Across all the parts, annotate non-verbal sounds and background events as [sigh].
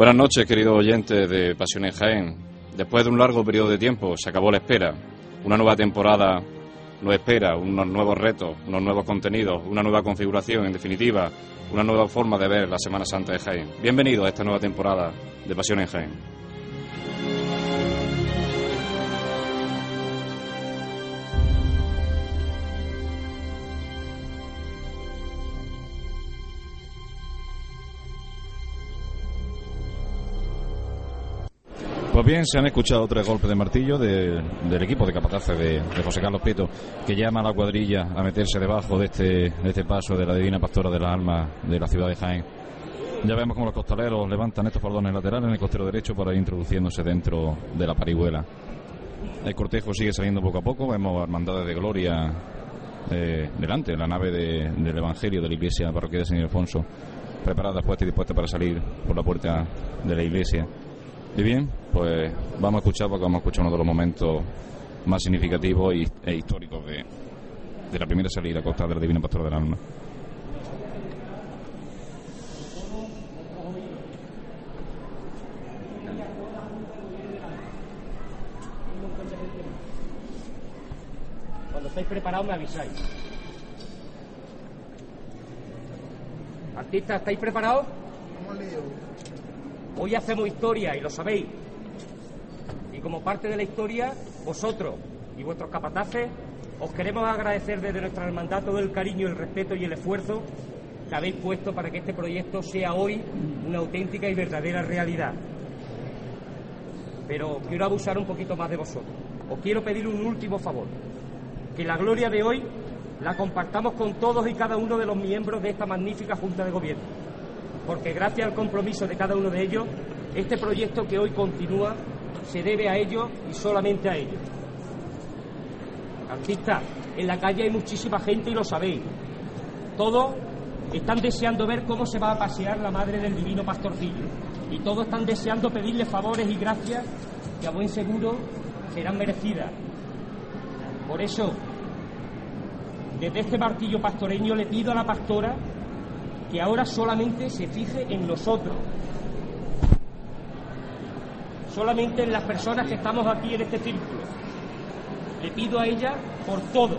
Buenas noches, queridos oyentes de Pasión en Jaén. Después de un largo periodo de tiempo, se acabó la espera. Una nueva temporada nos espera, unos nuevos retos, unos nuevos contenidos, una nueva configuración, en definitiva, una nueva forma de ver la Semana Santa de Jaén. Bienvenidos a esta nueva temporada de Pasión en Jaén. Bien, se han escuchado tres golpes de martillo del equipo de capataces de, José Carlos Prieto, que llama a la cuadrilla a meterse debajo de este, de este paso de la Divina Pastora de las Almas de la ciudad de Jaén. Ya vemos como los costaleros levantan estos faldones laterales en el costero derecho para ir introduciéndose dentro de la parihuela. El cortejo sigue saliendo poco a poco, vemos hermandades de gloria eh, delante, la nave del Evangelio de la iglesia parroquia de San Alfonso, preparada, puesta y dispuesta para salir por la puerta de la iglesia. Y bien, pues vamos a escuchar porque vamos a escuchar uno de los momentos más significativos e históricos de, de la primera salida a costa de la Divina Pastora del Alma. Cuando estáis preparados me avisáis. Artistas, ¿estáis preparados? Hoy hacemos historia y lo sabéis. Y como parte de la historia, vosotros y vuestros capataces os queremos agradecer desde nuestra hermandad todo el cariño, el respeto y el esfuerzo que habéis puesto para que este proyecto sea hoy una auténtica y verdadera realidad. Pero quiero abusar un poquito más de vosotros. Os quiero pedir un último favor. Que la gloria de hoy la compartamos con todos y cada uno de los miembros de esta magnífica Junta de Gobierno porque gracias al compromiso de cada uno de ellos, este proyecto que hoy continúa se debe a ellos y solamente a ellos. Artistas, en la calle hay muchísima gente y lo sabéis. Todos están deseando ver cómo se va a pasear la madre del divino pastorcillo. Y todos están deseando pedirle favores y gracias que a buen seguro serán merecidas. Por eso, desde este martillo pastoreño le pido a la pastora que ahora solamente se fije en nosotros, solamente en las personas que estamos aquí en este círculo. Le pido a ella por todo,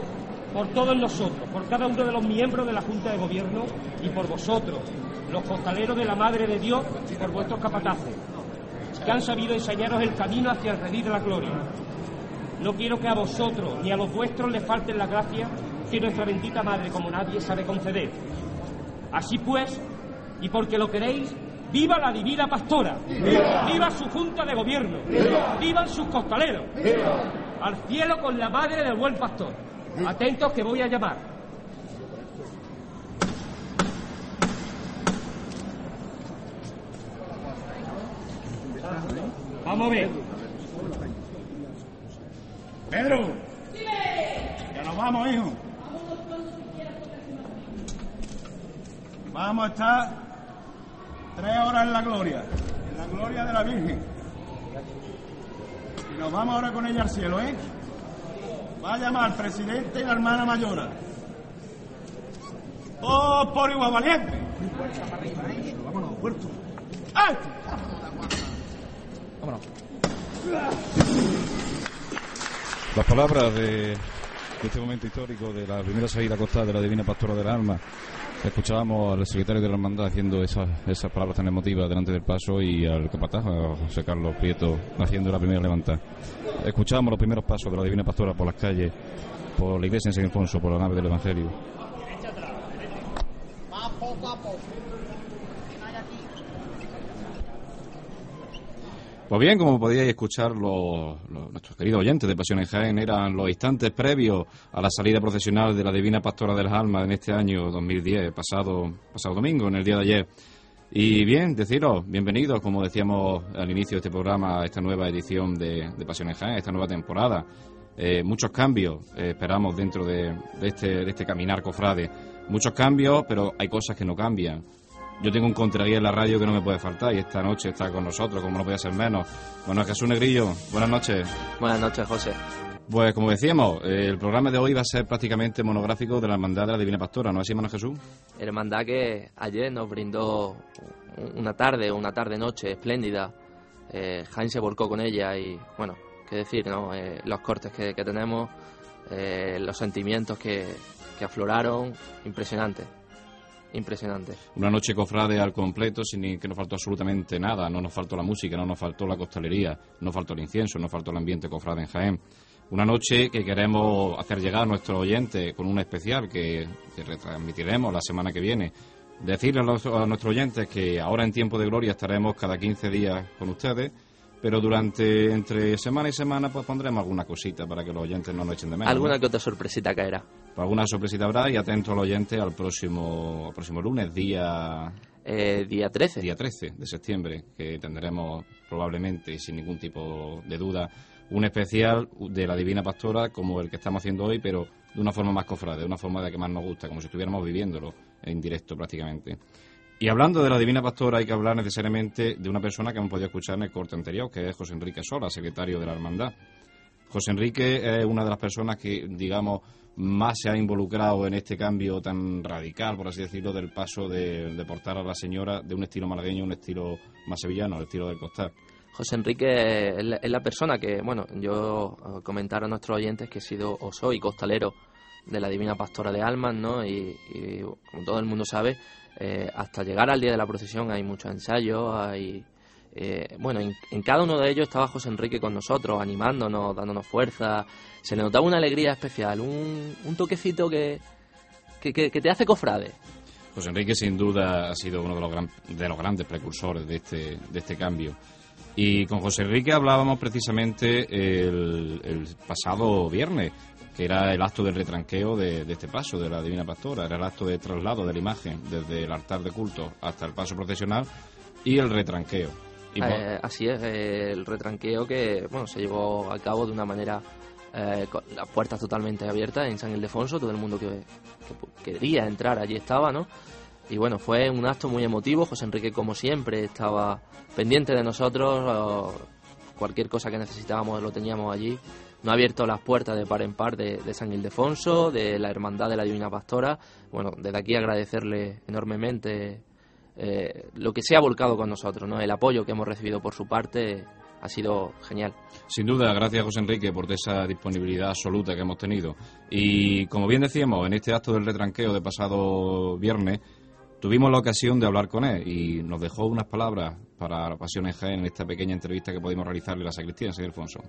por todos nosotros, por cada uno de los miembros de la Junta de Gobierno y por vosotros, los costaleros de la Madre de Dios y por vuestros capataces, que han sabido enseñaros el camino hacia el redil de la gloria. No quiero que a vosotros ni a los vuestros les falten la gracia que nuestra bendita Madre, como nadie, sabe conceder. Así pues, y porque lo queréis, ¡viva la divina pastora! ¡Viva, su junta de gobierno! ¡Vivan sus costaleros! ¡Al cielo con la madre del buen pastor! Atentos que voy a llamar. Vamos a ver. Pedro. Ya nos vamos, hijo. Vamos a estar tres horas en la gloria, en la gloria de la Virgen. Y nos vamos ahora con ella al cielo, ¿eh? Va a llamar al presidente y la hermana mayora. ¡Oh, por igual valiente! Vámonos, puerto. ¡Ay! Vámonos. Las palabras de, este momento histórico de la primera salida costada de la Divina Pastora del Alma Escuchábamos al secretario de la hermandad haciendo esas, palabras tan emotivas delante del paso y al capataz, a José Carlos Prieto, haciendo la primera levantada. Escuchábamos los primeros pasos de la Divina Pastora por las calles, por la iglesia en San Alfonso, por la nave del Evangelio. Pues bien, como podíais escuchar, nuestros queridos oyentes de Pasión en Jaén eran los instantes previos a la salida procesional de la Divina Pastora de las Almas en este año 2010, pasado, pasado domingo, en el día de ayer. Y bien, deciros, bienvenidos, como decíamos al inicio de este programa, a esta nueva edición de, de Pasión en Jaén, esta nueva temporada. Eh, muchos cambios eh, esperamos dentro de, este, de este caminar cofrade. Muchos cambios, pero hay cosas que no cambian yo tengo un contraguía en la radio que no me puede faltar y esta noche está con nosotros, como no puede ser menos. Bueno, Jesús Negrillo, buenas noches. Buenas noches, José. Pues como decíamos, eh, el programa de hoy va a ser prácticamente monográfico de la Hermandad de la Divina Pastora, ¿no es así, Hermano Jesús? Hermandad que ayer nos brindó una tarde, una tarde-noche espléndida. Eh, Jaime se volcó con ella y, bueno, qué decir, ¿no? Eh, los cortes que, que tenemos, los sentimientos que, que afloraron, impresionante. Impresionante. Una noche cofrade al completo, sin que nos faltó absolutamente nada. No nos faltó la música, no nos faltó la costalería, no faltó el incienso, no faltó el ambiente cofrade en Jaén. Una noche que queremos hacer llegar a nuestros oyentes con un especial que, que retransmitiremos la semana que viene. Decirle a, los, a nuestros oyentes que ahora en tiempo de gloria estaremos cada 15 días con ustedes, pero durante entre semana y semana pues pondremos alguna cosita para que los oyentes no nos echen de menos. Alguna ¿no? que otra sorpresita caerá. Pues alguna sorpresita habrá y atento al oyente al próximo, al próximo lunes, día Eh, día 13. día 13 de septiembre, que tendremos probablemente, sin ningún tipo de duda, un especial de la Divina Pastora como el que estamos haciendo hoy, pero de una forma más cofrade, de una forma de que más nos gusta, como si estuviéramos viviéndolo en directo prácticamente. Y hablando de la Divina Pastora, hay que hablar necesariamente de una persona que hemos podido escuchar en el corte anterior, que es José Enrique Sola, secretario de la Hermandad. José Enrique es una de las personas que, digamos, más se ha involucrado en este cambio tan radical, por así decirlo, del paso de, de portar a la señora de un estilo malagueño a un estilo más sevillano, el estilo del costal. José Enrique es la, persona que, bueno, yo eh, comentar a nuestros oyentes que he sido o soy costalero de la Divina Pastora de Almas, ¿no? Y, y, como todo el mundo sabe, eh, hasta llegar al día de la procesión hay muchos ensayos, hay... eh, bueno, en, cada uno de ellos estaba José Enrique con nosotros, animándonos, dándonos fuerza. Se le notaba una alegría especial, un, un toquecito que, que, te hace cofrade. José Enrique, sin duda, ha sido uno de los, gran- de los grandes precursores de este, de este cambio. Y con José Enrique hablábamos precisamente el, el pasado viernes, que era el acto del retranqueo de, de este paso de la Divina Pastora, era el acto de traslado de la imagen desde el altar de culto hasta el paso procesional y el retranqueo. Eh, así es, eh, el retranqueo que bueno se llevó a cabo de una manera eh, con las puertas totalmente abiertas en San Ildefonso, todo el mundo que, que quería entrar allí estaba, ¿no? Y bueno, fue un acto muy emotivo, José Enrique como siempre estaba pendiente de nosotros, cualquier cosa que necesitábamos lo teníamos allí. Nos ha abierto las puertas de par en par de, de San Ildefonso, de la Hermandad de la Divina Pastora. Bueno, desde aquí agradecerle enormemente eh, lo que se ha volcado con nosotros, ¿no? El apoyo que hemos recibido por su parte ha sido genial. Sin duda, gracias José Enrique por esa disponibilidad absoluta que hemos tenido. Y como bien decíamos, en este acto del retranqueo de pasado viernes, tuvimos la ocasión de hablar con él y nos dejó unas palabras para Pasiones Jaén en esta pequeña entrevista que pudimos realizarle a la sacristía San Ildefonso.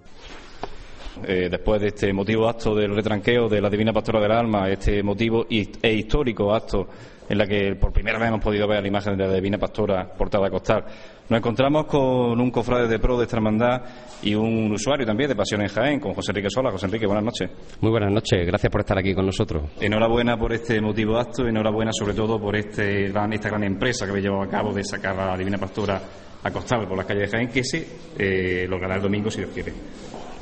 Eh, después de este emotivo acto del retranqueo de la Divina Pastora del Alma, este emotivo e histórico acto en la que por primera vez hemos podido ver la imagen de la Divina Pastora portada a costal, nos encontramos con un cofrade de pro de esta hermandad y un usuario también de Pasión en Jaén, con José Enrique Sola. José Enrique, buenas noches. Muy buenas noches, gracias por estar aquí con nosotros. Enhorabuena por este emotivo acto, enhorabuena sobre todo por este gran- esta gran empresa que habéis llevado a cabo de sacar a la Divina Pastora a costal por las calles de Jaén, que se eh, logrará el domingo si Dios quiere.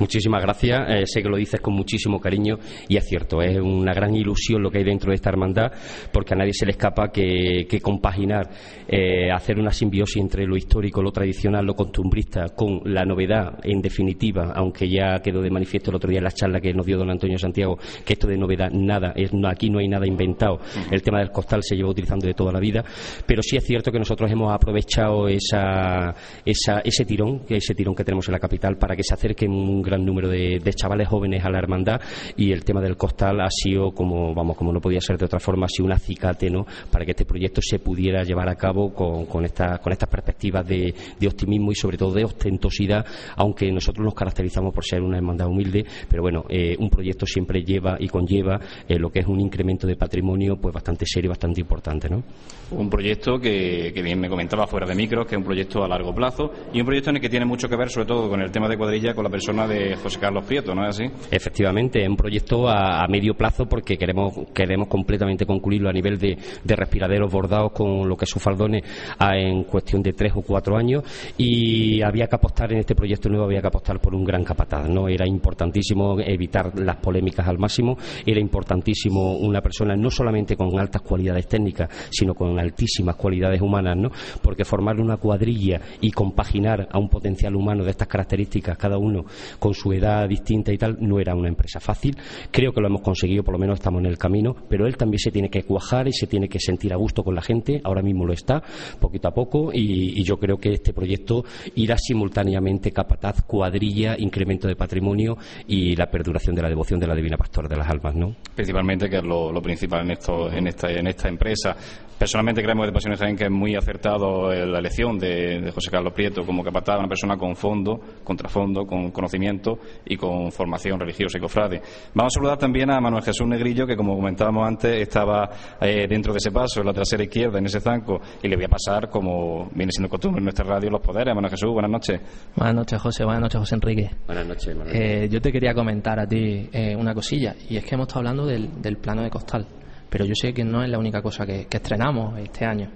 Muchísimas gracias, eh, sé que lo dices con muchísimo cariño y es cierto, es una gran ilusión lo que hay dentro de esta hermandad porque a nadie se le escapa que, que compaginar, eh, hacer una simbiosis entre lo histórico, lo tradicional, lo costumbrista con la novedad en definitiva, aunque ya quedó de manifiesto el otro día en la charla que nos dio don Antonio Santiago, que esto de novedad nada, es, aquí no hay nada inventado, el tema del costal se lleva utilizando de toda la vida, pero sí es cierto que nosotros hemos aprovechado esa, ese tirón, ese tirón que tenemos en la capital para que se acerquen un gran número de, de chavales jóvenes a la hermandad y el tema del costal ha sido como vamos como no podía ser de otra forma ha sido un acicate no para que este proyecto se pudiera llevar a cabo con, con, esta- con estas perspectivas de, de optimismo y sobre todo de ostentosidad aunque nosotros nos caracterizamos por ser una hermandad humilde pero bueno eh, un proyecto siempre lleva y conlleva eh, lo que es un incremento de patrimonio pues bastante serio y bastante importante no Un proyecto que, que bien me comentaba fuera de micros, que es un proyecto a largo plazo y un proyecto en el que tiene mucho que ver, sobre todo con el tema de cuadrilla, con la persona de José Carlos Prieto, ¿no es así? Efectivamente, es un proyecto a, medio plazo porque queremos, queremos completamente concluirlo a nivel de, de respiraderos bordados con lo que es sus faldones en cuestión de tres o cuatro años y había que apostar en este proyecto nuevo, había que apostar por un gran capataz. ¿no? Era importantísimo evitar las polémicas al máximo, era importantísimo una persona no solamente con altas cualidades técnicas, sino con altísimas cualidades humanas, ¿no? porque formar una cuadrilla y compaginar a un potencial humano de estas características, cada uno con con su edad distinta y tal, no era una empresa fácil. Creo que lo hemos conseguido, por lo menos estamos en el camino, pero él también se tiene que cuajar y se tiene que sentir a gusto con la gente. Ahora mismo lo está, poquito a poco, y, yo creo que este proyecto irá simultáneamente capataz, cuadrilla, incremento de patrimonio y la perduración de la devoción de la Divina Pastora de las Almas, ¿no? Principalmente, que es lo, principal en, esto, en, esta, en esta empresa. Personalmente creemos de Pasiones Jaén que es muy acertado la elección de, José Carlos Prieto como capataz, una persona con fondo, con trasfondo, con conocimiento y con formación religiosa y cofrade. Vamos a saludar también a Manuel Jesús Negrillo, que como comentábamos antes, estaba eh, dentro de ese paso, en la trasera izquierda, en ese zanco, y le voy a pasar, como viene siendo costumbre en nuestra radio, los poderes. Manuel Jesús, buenas noches. Buenas noches, José. Buenas noches, José Enrique. Buenas noches, Manuel. Eh, yo te quería comentar a ti eh, una cosilla, y es que hemos estado hablando del plano de costal pero yo sé que no es la única cosa que, estrenamos este año.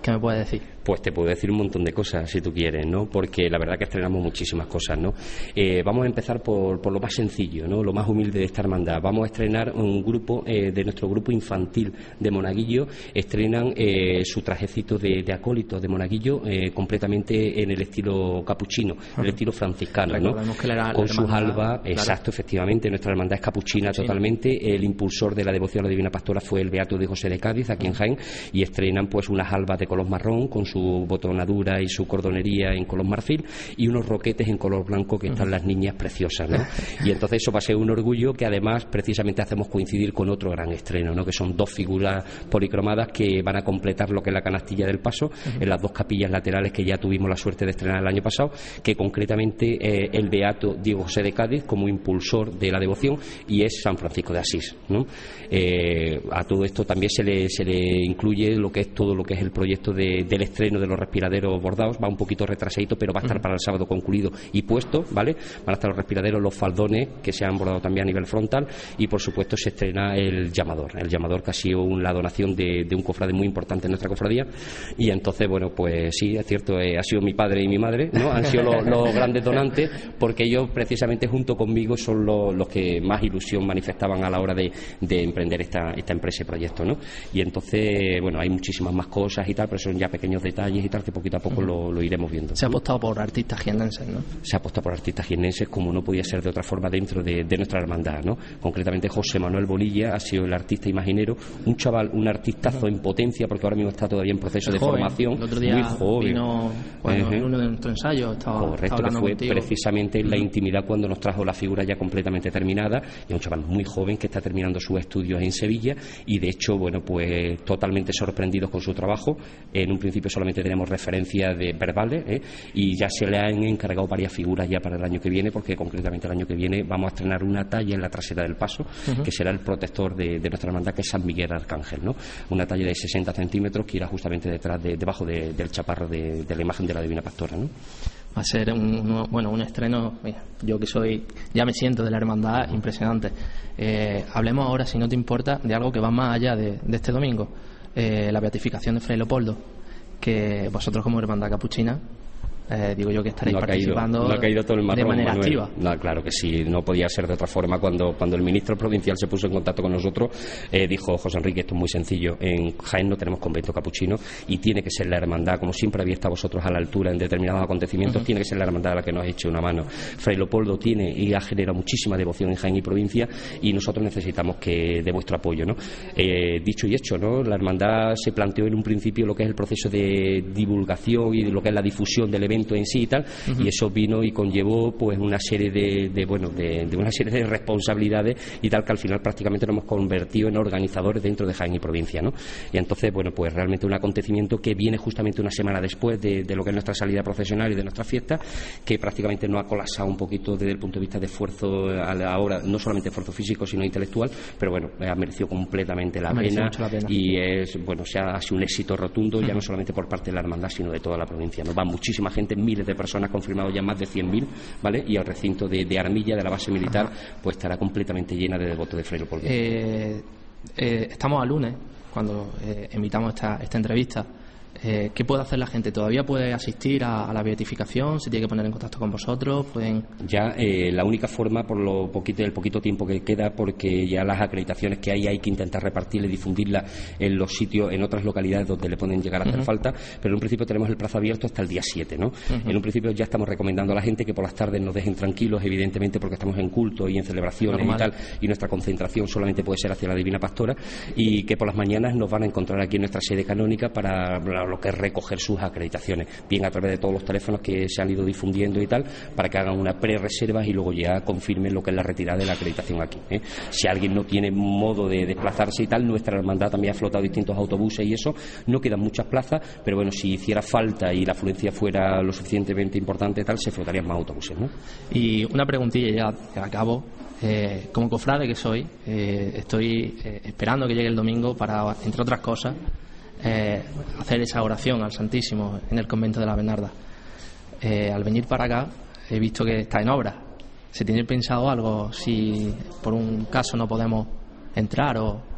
¿Qué me puedes decir? Pues te puedo decir un montón de cosas, si tú quieres, ¿no? Porque la verdad que estrenamos muchísimas cosas, ¿no? Eh, vamos a empezar por, por, lo más sencillo, ¿no? Lo más humilde de esta hermandad. Vamos a estrenar un grupo eh, de nuestro grupo infantil de Monaguillo. Estrenan eh, su trajecito de, de acólito de Monaguillo completamente en el estilo capuchino, el estilo franciscano, ¿no? Con sus albas, exacto, efectivamente. Nuestra hermandad es capuchina totalmente. El impulsor de la devoción a la Divina Pastora fue el Beato de José de Cádiz, aquí en Jaén, y estrenan pues unas albas de color marrón con su botonadura y su cordonería en color marfil y unos roquetes en color blanco que están las niñas preciosas, ¿no? Y entonces eso va a ser un orgullo que además precisamente hacemos coincidir con otro gran estreno, ¿no? Que son dos figuras policromadas que van a completar lo que es la canastilla del paso en las dos capillas laterales que ya tuvimos la suerte de estrenar el año pasado, que concretamente eh, el beato Diego José de Cádiz como impulsor de la devoción y es San Francisco de Asís, ¿no? Eh, a todo esto también se le, se le incluye lo que es todo lo que es el proyecto del estreno de los respiraderos bordados, va un poquito retrasadito, pero va a estar para el sábado concluido y puesto, ¿vale? Van a estar los respiraderos, los faldones que se han bordado también a nivel frontal y por supuesto se estrena el llamador, el llamador que ha sido la donación de, un cofrade muy importante en nuestra cofradía y entonces, bueno, pues sí, es cierto, eh, ha sido mi padre y mi madre, ¿no? Han sido los, [laughs] grandes donantes porque ellos precisamente junto conmigo son los, que más ilusión manifestaban a la hora de, emprender esta, esta empresa y proyecto, ¿no? Y entonces, bueno, hay muchísimas más cosas y tal, pero son ya pequeños detalles y tal que poquito a poco lo, iremos viendo. Se ha apostado por artistas jienenses, ¿no? Se ha apostado por artistas jienenses como no podía ser de otra forma dentro de, nuestra hermandad, ¿no? Concretamente José Manuel Bolilla ha sido el artista imaginero, un chaval, un artistazo en potencia porque ahora mismo está todavía en proceso de formación, el otro día muy joven. Vino, en uno de nuestros ensayos estaba, Correcto, que fue precisamente en la intimidad cuando nos trajo la figura ya completamente terminada y un chaval muy joven que está terminando sus estudios en Sevilla y de hecho, bueno, pues totalmente sorprendidos con su trabajo. En un principio solamente tenemos referencias de verbales ¿eh? y ya se le han encargado varias figuras ya para el año que viene, porque concretamente el año que viene vamos a estrenar una talla en la trasera del paso, que será el protector de, nuestra hermandad, que es San Miguel Arcángel, ¿no? Una talla de 60 centímetros que irá justamente detrás, de, debajo del chaparro de, la imagen de la Divina Pastora, ¿no? va a ser un, bueno un estreno yo que soy ya me siento de la hermandad impresionante eh, hablemos ahora si no te importa de algo que va más allá de, de este domingo eh, la beatificación de Fray Leopoldo, que vosotros como hermandad capuchina eh, digo yo que estaréis participando de manera activa. No, claro que sí, no podía ser de otra forma. Cuando, cuando el ministro provincial se puso en contacto con nosotros, eh, dijo José Enrique, esto es muy sencillo, en Jaén no tenemos convento capuchino y tiene que ser la hermandad, como siempre había estado vosotros a la altura en determinados acontecimientos, tiene que ser la hermandad a la que nos ha hecho una mano. Fray Leopoldo tiene y ha generado muchísima devoción en Jaén y provincia y nosotros necesitamos que de vuestro apoyo. ¿no? Eh, dicho y hecho, ¿no? la hermandad se planteó en un principio lo que es el proceso de divulgación y lo que es la difusión del evento en sí y tal, y eso vino y conllevó pues una serie de, bueno, de, una serie de responsabilidades y tal que al final prácticamente nos hemos convertido en organizadores dentro de Jaén y provincia, ¿no? Y entonces, bueno, pues realmente un acontecimiento que viene justamente una semana después de, lo que es nuestra salida profesional y de nuestra fiesta, que prácticamente nos ha colapsado un poquito desde el punto de vista de esfuerzo a la hora, no solamente esfuerzo físico, sino intelectual, pero bueno, ha merecido completamente la, pena, y es, bueno, se ha, sido un éxito rotundo, ya no solamente por parte de la hermandad, sino de toda la provincia. Nos va muchísima gente miles de personas, confirmado ya más de 100.000, ¿vale? Y el recinto de, Armilla, de la base militar, pues estará completamente llena de devotos de Freire eh, eh, estamos a lunes, cuando eh, emitamos esta, esta entrevista. Eh, ¿Qué puede hacer la gente? ¿Todavía puede asistir a, la beatificación? ¿Se tiene que poner en contacto con vosotros? ¿Pueden... Ya eh, la única forma, por lo poquito, el poquito tiempo que queda, porque ya las acreditaciones que hay hay que intentar repartirla y difundirla en los sitios, en otras localidades donde le pueden llegar a hacer falta, pero en un principio tenemos el plazo abierto hasta el día 7, ¿no? En un principio ya estamos recomendando a la gente que por las tardes nos dejen tranquilos, evidentemente porque estamos en culto y en celebraciones y tal, y nuestra concentración solamente puede ser hacia la Divina Pastora, y que por las mañanas nos van a encontrar aquí en nuestra sede canónica para lo que es recoger sus acreditaciones, bien a través de todos los teléfonos que se han ido difundiendo y tal, para que hagan una pre-reserva y luego ya confirmen lo que es la retirada de la acreditación aquí. ¿eh? Si alguien no tiene modo de desplazarse y tal, nuestra hermandad también ha flotado distintos autobuses y eso, no quedan muchas plazas, pero bueno, si hiciera falta y la afluencia fuera lo suficientemente importante tal, se flotarían más autobuses. ¿no? Y una preguntilla ya acabo. Eh, como cofrade que soy, eh, estoy esperando que llegue el domingo para, entre otras cosas, eh, hacer esa oración al Santísimo en el convento de la Bernarda. Eh, al venir para acá he visto que está en obra. ¿Se tiene pensado algo si por un caso no podemos entrar o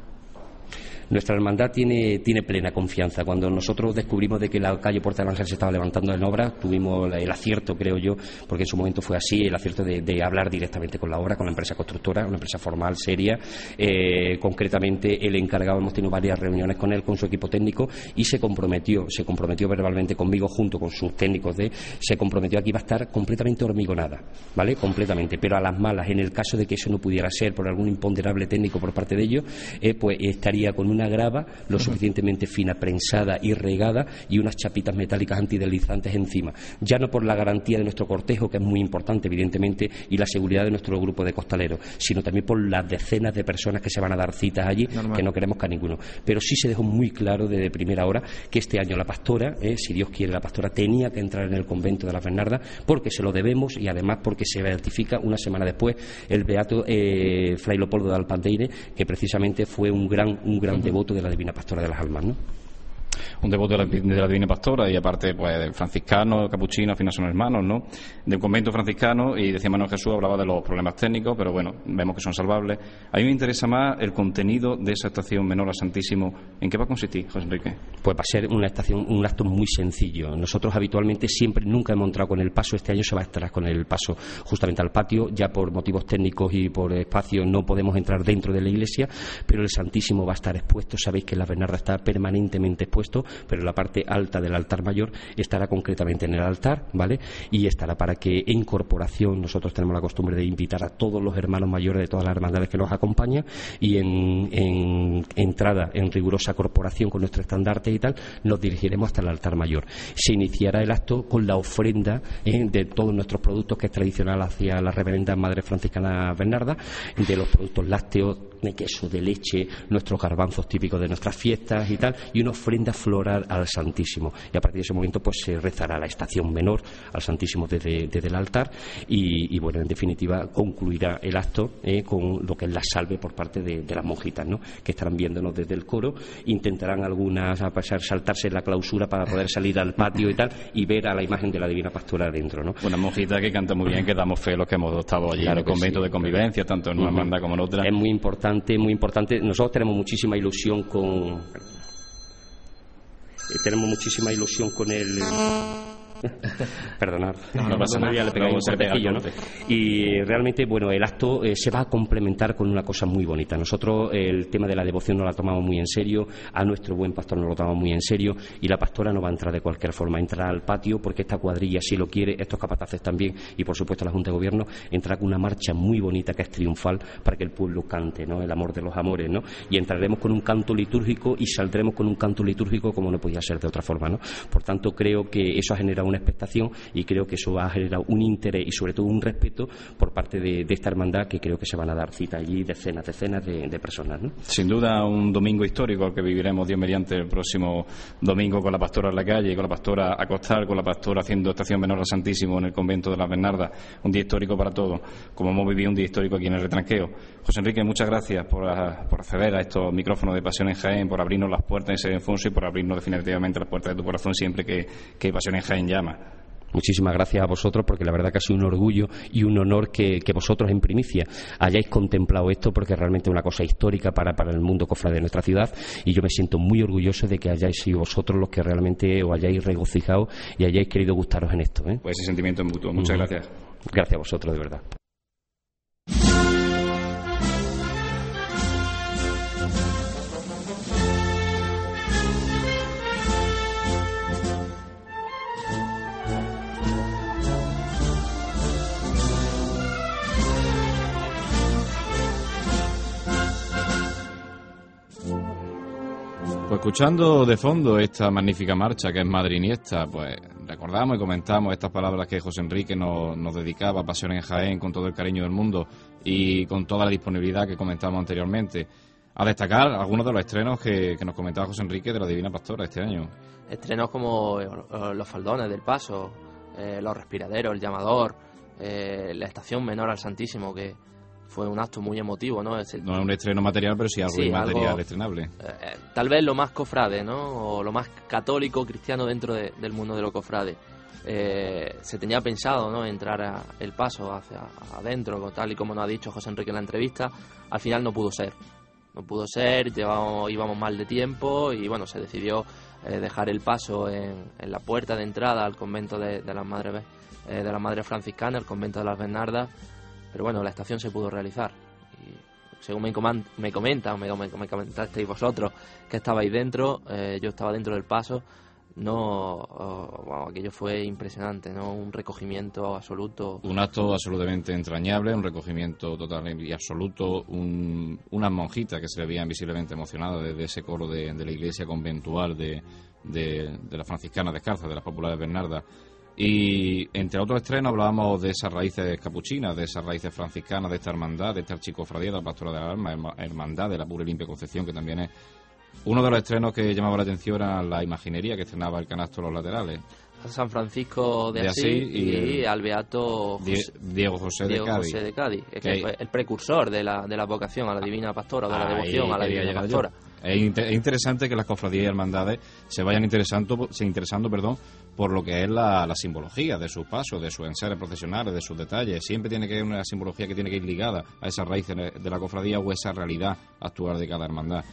nuestra hermandad tiene, plena confianza. Cuando nosotros descubrimos de que la calle Puerta del Ángel se estaba levantando en obra, tuvimos el acierto, creo yo, porque en su momento fue así, el acierto de, hablar directamente con la obra, con la empresa constructora, una empresa formal, seria. Eh, concretamente, el encargado, hemos tenido varias reuniones con él, con su equipo técnico, y se comprometió, se comprometió verbalmente conmigo, junto con sus técnicos de, se comprometió a que iba a estar completamente hormigonada, ¿vale? Completamente. Pero a las malas, en el caso de que eso no pudiera ser por algún imponderable técnico por parte de ellos, eh, pues estaría con una grava lo suficientemente fina, prensada y regada y unas chapitas metálicas antideslizantes encima. Ya no por la garantía de nuestro cortejo, que es muy importante, evidentemente, y la seguridad de nuestro grupo de costaleros, sino también por las decenas de personas que se van a dar citas allí, que no queremos que a ninguno. Pero sí se dejó muy claro desde primera hora que este año la pastora, eh, si Dios quiere, la pastora tenía que entrar en el convento de la Bernarda porque se lo debemos y además porque se beatifica una semana después el beato eh, Fray Leopoldo de Alpandeire, que precisamente fue un gran, un gran devoto de la Divina Pastora de las Almas, ¿no? Un devoto de la, Divina Pastora y aparte pues del franciscano, capuchino, al final son hermanos, ¿no? De un convento franciscano y decía Manuel Jesús, hablaba de los problemas técnicos, pero bueno, vemos que son salvables. A mí me interesa más el contenido de esa estación menor al Santísimo. ¿En qué va a consistir, José Enrique? Pues va a ser una estación, un acto muy sencillo. Nosotros habitualmente siempre, nunca hemos entrado con el paso, este año se va a estar con el paso justamente al patio, ya por motivos técnicos y por espacio no podemos entrar dentro de la iglesia, pero el Santísimo va a estar expuesto, sabéis que la Bernarda está permanentemente expuesto, pero la parte alta del altar mayor estará concretamente en el altar, ¿vale? Y estará para que en corporación nosotros tenemos la costumbre de invitar a todos los hermanos mayores de todas las hermandades que nos acompañan y en, entrada en rigurosa corporación con nuestro estandarte y tal, nos dirigiremos hasta el altar mayor. Se iniciará el acto con la ofrenda ¿eh? de todos nuestros productos que es tradicional hacia la reverenda Madre Franciscana Bernarda, de los productos lácteos, de queso, de leche, nuestros garbanzos típicos de nuestras fiestas y tal, y una ofrenda floral al Santísimo. Y a partir de ese momento pues se rezará la estación menor al Santísimo desde, el altar y, bueno, en definitiva concluirá el acto eh, con lo que es la salve por parte de, las monjitas, ¿no? Que estarán viéndonos desde el coro, intentarán algunas a pasar, saltarse la clausura para poder salir al patio y tal y ver a la imagen de la Divina Pastora adentro, ¿no? Una monjita que canta muy bien, que damos fe los que hemos estado allí en el convento de convivencia, tanto en una banda como en otra. Es muy importante, muy importante. Nosotros tenemos muchísima ilusión con tenemos muchísima ilusión con el [laughs] Perdonad, no, pasa nada, le Y realmente, bueno, el acto eh, se va a complementar con una cosa muy bonita. Nosotros el tema de la devoción no la tomamos muy en serio, a nuestro buen pastor no lo tomamos muy en serio y la pastora no va a entrar de cualquier forma, entrará al patio porque esta cuadrilla si lo quiere, estos capataces también y por supuesto la Junta de Gobierno entrará con una marcha muy bonita que es triunfal para que el pueblo cante, ¿no? El amor de los amores, ¿no? Y entraremos con un canto litúrgico y saldremos con un canto litúrgico como no podía ser de otra forma, ¿no? Por tanto, creo que eso ha generado una expectación y creo que eso ha generado un interés y sobre todo un respeto por parte de, esta hermandad que creo que se van a dar cita allí decenas, decenas de, personas. Sin duda un domingo histórico que viviremos Dios mediante el próximo domingo con la pastora en la calle, con la pastora a costar, con la pastora haciendo estación menor al Santísimo en el convento de la Bernarda. Un día histórico para todos, como hemos vivido un día histórico aquí en el retranqueo. José Enrique, muchas gracias por, acceder a estos micrófonos de Pasión en Jaén, por abrirnos las puertas en ese Alfonso y por abrirnos definitivamente las puertas de tu corazón siempre que, que Pasión en Jaén Muchísimas gracias a vosotros porque la verdad que ha sido un orgullo y un honor que, vosotros en primicia hayáis contemplado esto porque realmente es una cosa histórica para, para el mundo cofrade de nuestra ciudad y yo me siento muy orgulloso de que hayáis sido vosotros los que realmente os hayáis regocijado y hayáis querido gustaros en esto. ¿eh? Pues ese sentimiento es mutuo. Muchas gracias. Gracias a vosotros, de verdad. Pues escuchando de fondo esta magnífica marcha que es Madrid Iniesta, pues recordamos y comentamos estas palabras que José Enrique nos, nos dedicaba a Pasión en Jaén con todo el cariño del mundo y con toda la disponibilidad que comentamos anteriormente. A destacar algunos de los estrenos que, nos comentaba José Enrique de la Divina Pastora este año. Estrenos como eh, los faldones del paso, eh, los respiraderos, el llamador, eh, la estación menor al Santísimo, que, fue un acto muy emotivo, ¿no? Es no es un estreno material, pero sí algo material estrenable. Eh, eh, tal vez lo más cofrade, ¿no? O lo más católico, cristiano dentro del mundo de lo cofrade. Eh, se tenía pensado, ¿no? Entrar a, el paso hacia adentro, tal y como nos ha dicho José Enrique en la entrevista. Al final no pudo ser. No pudo ser, llevamos, íbamos mal de tiempo y bueno, se decidió dejar el paso en, la puerta de entrada al convento de, de las madres de las madres franciscanas, el convento de las Bernardas pero bueno, la estación se pudo realizar. Según me, me comentan, me, me, comentasteis vosotros que estabais dentro, eh, yo estaba dentro del paso, no, oh, aquello fue impresionante, ¿no? Un recogimiento absoluto. Un acto absolutamente entrañable, un recogimiento total y absoluto, un, unas monjitas que se veían visiblemente emocionadas desde ese coro de, la iglesia conventual de, de, de la franciscana descalza, de las populares Bernardas y entre otros estrenos hablábamos de esas raíces capuchinas, de esas raíces franciscanas, de esta hermandad, de esta archicofradía de la Pastora de la Alma, hermandad de la Pura y Limpia Concepción, que también es uno de los estrenos que llamaba la atención era la imaginería que estrenaba el canasto los laterales. San Francisco de, Asís, y, al Beato Diego José de Cádiz. José de Cádiz, que el precursor de la, de la vocación a la Divina Pastora, de la devoción a la Divina Pastora. Es, interesante que las cofradías y hermandades se vayan interesando, se interesando perdón, por lo que es la, simbología de sus pasos, de sus enseres profesionales, de sus detalles. Siempre tiene que haber una simbología que tiene que ir ligada a esas raíces de la cofradía o esa realidad actual de cada hermandad.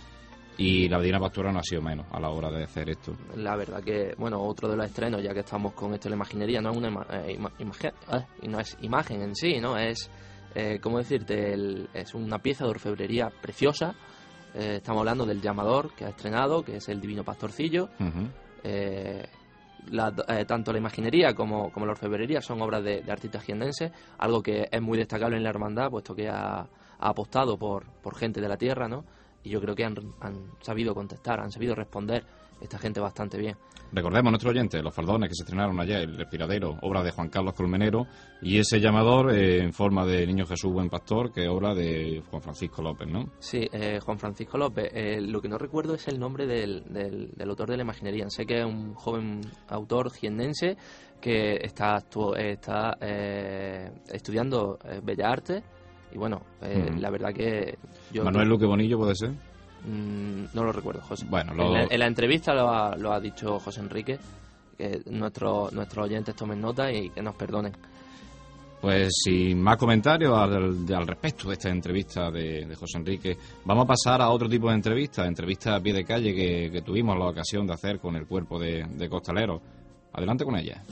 Y la Divina Pastora no ha sido menos a la hora de hacer esto. La verdad que, bueno, otro de los estrenos, ya que estamos con esto de la imaginería, no es una eh, imagen, eh, no es imagen en sí, ¿no? Es, eh, ¿cómo decirte? es una pieza de orfebrería preciosa, eh, estamos hablando del llamador que ha estrenado, que es el Divino Pastorcillo. Eh, eh, tanto la imaginería como, como la orfebrería son obras de, artistas jienenses, algo que es muy destacable en la hermandad, puesto que ha, apostado por, por gente de la tierra, ¿no? Y yo creo que han, han sabido contestar, han sabido responder esta gente bastante bien. Recordemos nuestro oyente los faldones que se estrenaron ayer, el respiradero, obra de Juan Carlos Colmenero, y ese llamador eh, en forma de Niño Jesús Buen Pastor, que es obra de Juan Francisco López, ¿no? Sí, eh, Juan Francisco López. Eh, lo que no recuerdo es el nombre del, del, autor de la imaginería. Sé que es un joven autor jiennense que está, está estudiando Bellas Artes y bueno, la verdad que... Manuel Luque Bonillo puede ser. Mm, no lo recuerdo, José. Bueno, en, la, entrevista lo ha, lo ha dicho José Enrique, que nuestro, nuestros oyentes tomen nota y que nos perdonen. Pues sin más comentarios al, respecto de esta entrevista de, José Enrique, vamos a pasar a otro tipo de entrevista, entrevista a pie de calle que, tuvimos la ocasión de hacer con el cuerpo de, de costaleros. Adelante con ella.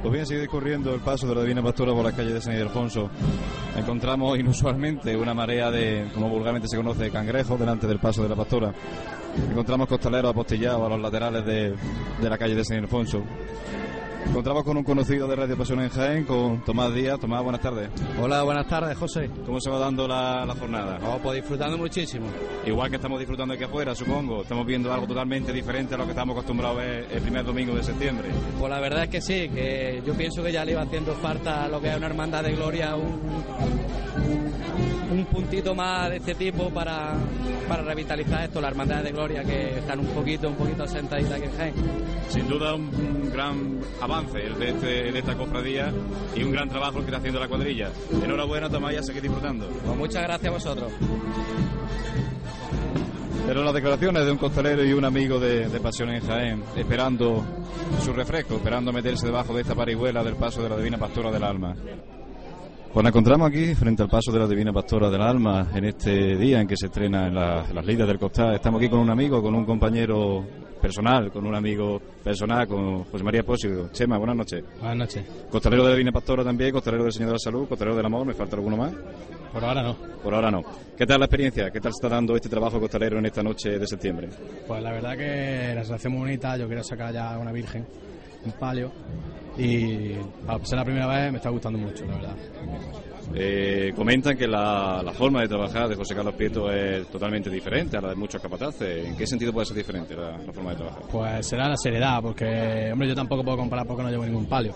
Pues bien, sigue discurriendo el paso de la Divina Pastora por las calles de San Ildefonso. Encontramos inusualmente una marea de, como vulgarmente se conoce, cangrejos delante del paso de la Pastora. Encontramos costaleros apostillados a los laterales de, de la calle de San Ildefonso. Encontramos con un conocido de Radio Pasión en Jaén, con Tomás Díaz. Tomás, buenas tardes. Hola, buenas tardes, José. ¿Cómo se va dando la, jornada? Oh, pues disfrutando muchísimo. Igual que estamos disfrutando aquí afuera, supongo. Estamos viendo algo totalmente diferente a lo que estamos acostumbrados a ver el primer domingo de septiembre. Pues la verdad es que sí, que yo pienso que ya le iba haciendo falta lo que es una hermandad de gloria, un, un puntito más de este tipo para, para revitalizar esto, la hermandad de gloria que están un poquito, un poquito asentaditas aquí en Jaén. Sin duda un gran avance el de, este, de esta cofradía y un gran trabajo el que está haciendo la cuadrilla. Enhorabuena, Tomás, ya seguir disfrutando. Pues muchas gracias a vosotros. Pero las declaraciones de un costalero y un amigo de, de Pasión en Jaén, esperando su refresco, esperando meterse debajo de esta parihuela del paso de la Divina Pastora del Alma. Pues nos encontramos aquí frente al paso de la Divina Pastora del Alma en este día en que se estrena en, la- en las lides del costal. Estamos aquí con un amigo, con un compañero personal, con un amigo personal, con José María Pósito. Chema, buenas noches. Buenas noches. Costalero de la Divina Pastora también, costalero del Señor de la Salud, costalero del Amor, ¿me falta alguno más? Por ahora no. Por ahora no. ¿Qué tal la experiencia? ¿Qué tal se está dando este trabajo costalero en esta noche de septiembre? Pues la verdad que la sensación muy bonita. Yo quiero sacar ya una virgen, un palio. Y para ser la primera vez me está gustando mucho, la verdad. Eh, comentan que la, la forma de trabajar de José Carlos Prieto es totalmente diferente a la de muchos capataces. ¿En qué sentido puede ser diferente la, la forma de trabajar? Pues será la seriedad, porque, hombre, yo tampoco puedo comparar porque no llevo ningún palio.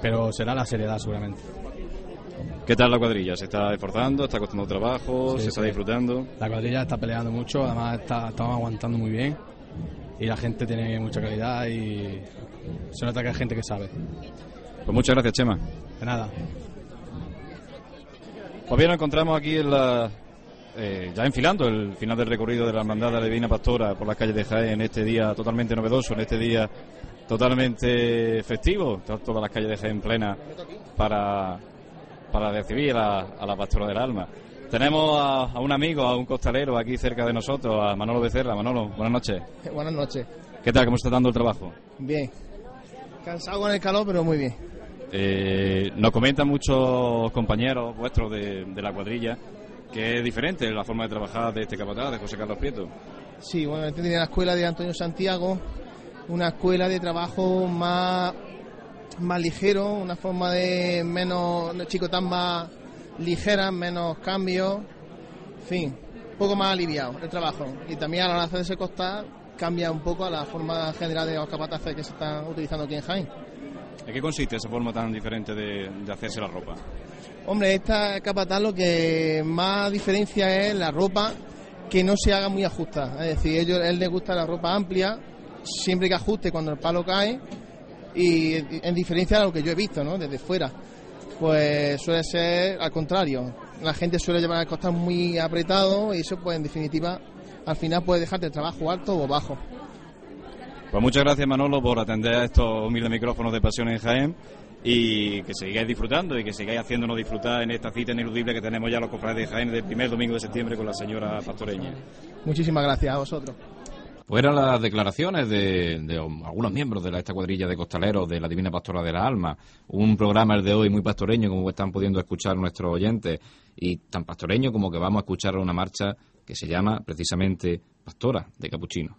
Pero será la seriedad seguramente. ¿Qué tal la cuadrilla? ¿Se está esforzando? ¿Está costando trabajo? Sí, ¿Se está sí. disfrutando? La cuadrilla está peleando mucho, además está, estamos aguantando muy bien. Y la gente tiene mucha calidad y se nota que hay gente que sabe. Pues muchas gracias, Chema. De nada. Pues bien, nos encontramos aquí en la, eh, ya enfilando el final del recorrido de la Hermandad de la Divina Pastora por las calles de Jaén en este día totalmente novedoso, en este día totalmente festivo, to- todas las calles de Jaén plenas para, para recibir a, a la Pastora del Alma. Tenemos a, a un amigo, a un costalero aquí cerca de nosotros, a Manolo Becerra. Manolo, buenas noches. Buenas noches. ¿Qué tal? ¿Cómo está dando el trabajo? Bien. Cansado con el calor, pero muy bien. Eh, nos comentan muchos compañeros vuestros de, de la cuadrilla que es diferente la forma de trabajar de este capataz, de José Carlos Prieto. Sí, bueno, este tenía la escuela de Antonio Santiago, una escuela de trabajo más, más ligero, una forma de menos, de chicotas más ligeras, menos cambios, en fin, un poco más aliviado el trabajo. Y también a la hora de hacer ese costal cambia un poco a la forma general de los capataces que se están utilizando aquí en Jaén. ¿En qué consiste esa forma tan diferente de, de hacerse la ropa? Hombre, esta capataz lo que más diferencia es la ropa que no se haga muy ajustada. Es decir, ellos, él le gusta la ropa amplia, siempre que ajuste cuando el palo cae, y en diferencia de lo que yo he visto, ¿no? Desde fuera. Pues suele ser al contrario. La gente suele llevar el costal muy apretado y eso, pues en definitiva, al final puede dejarte el trabajo alto o bajo. Pues muchas gracias Manolo por atender a estos humildes micrófonos de Pasión en Jaén y que sigáis disfrutando y que sigáis haciéndonos disfrutar en esta cita ineludible que tenemos ya los cofrades de Jaén del primer domingo de septiembre con la señora Pastoreña. Muchísimas gracias a vosotros. Pues eran las declaraciones de, de algunos miembros de la- esta cuadrilla de costaleros de la Divina Pastora de la Alma. Un programa el de hoy muy pastoreño, como están pudiendo escuchar nuestros oyentes, y tan pastoreño como que vamos a escuchar una marcha que se llama precisamente Pastora de Capuchino.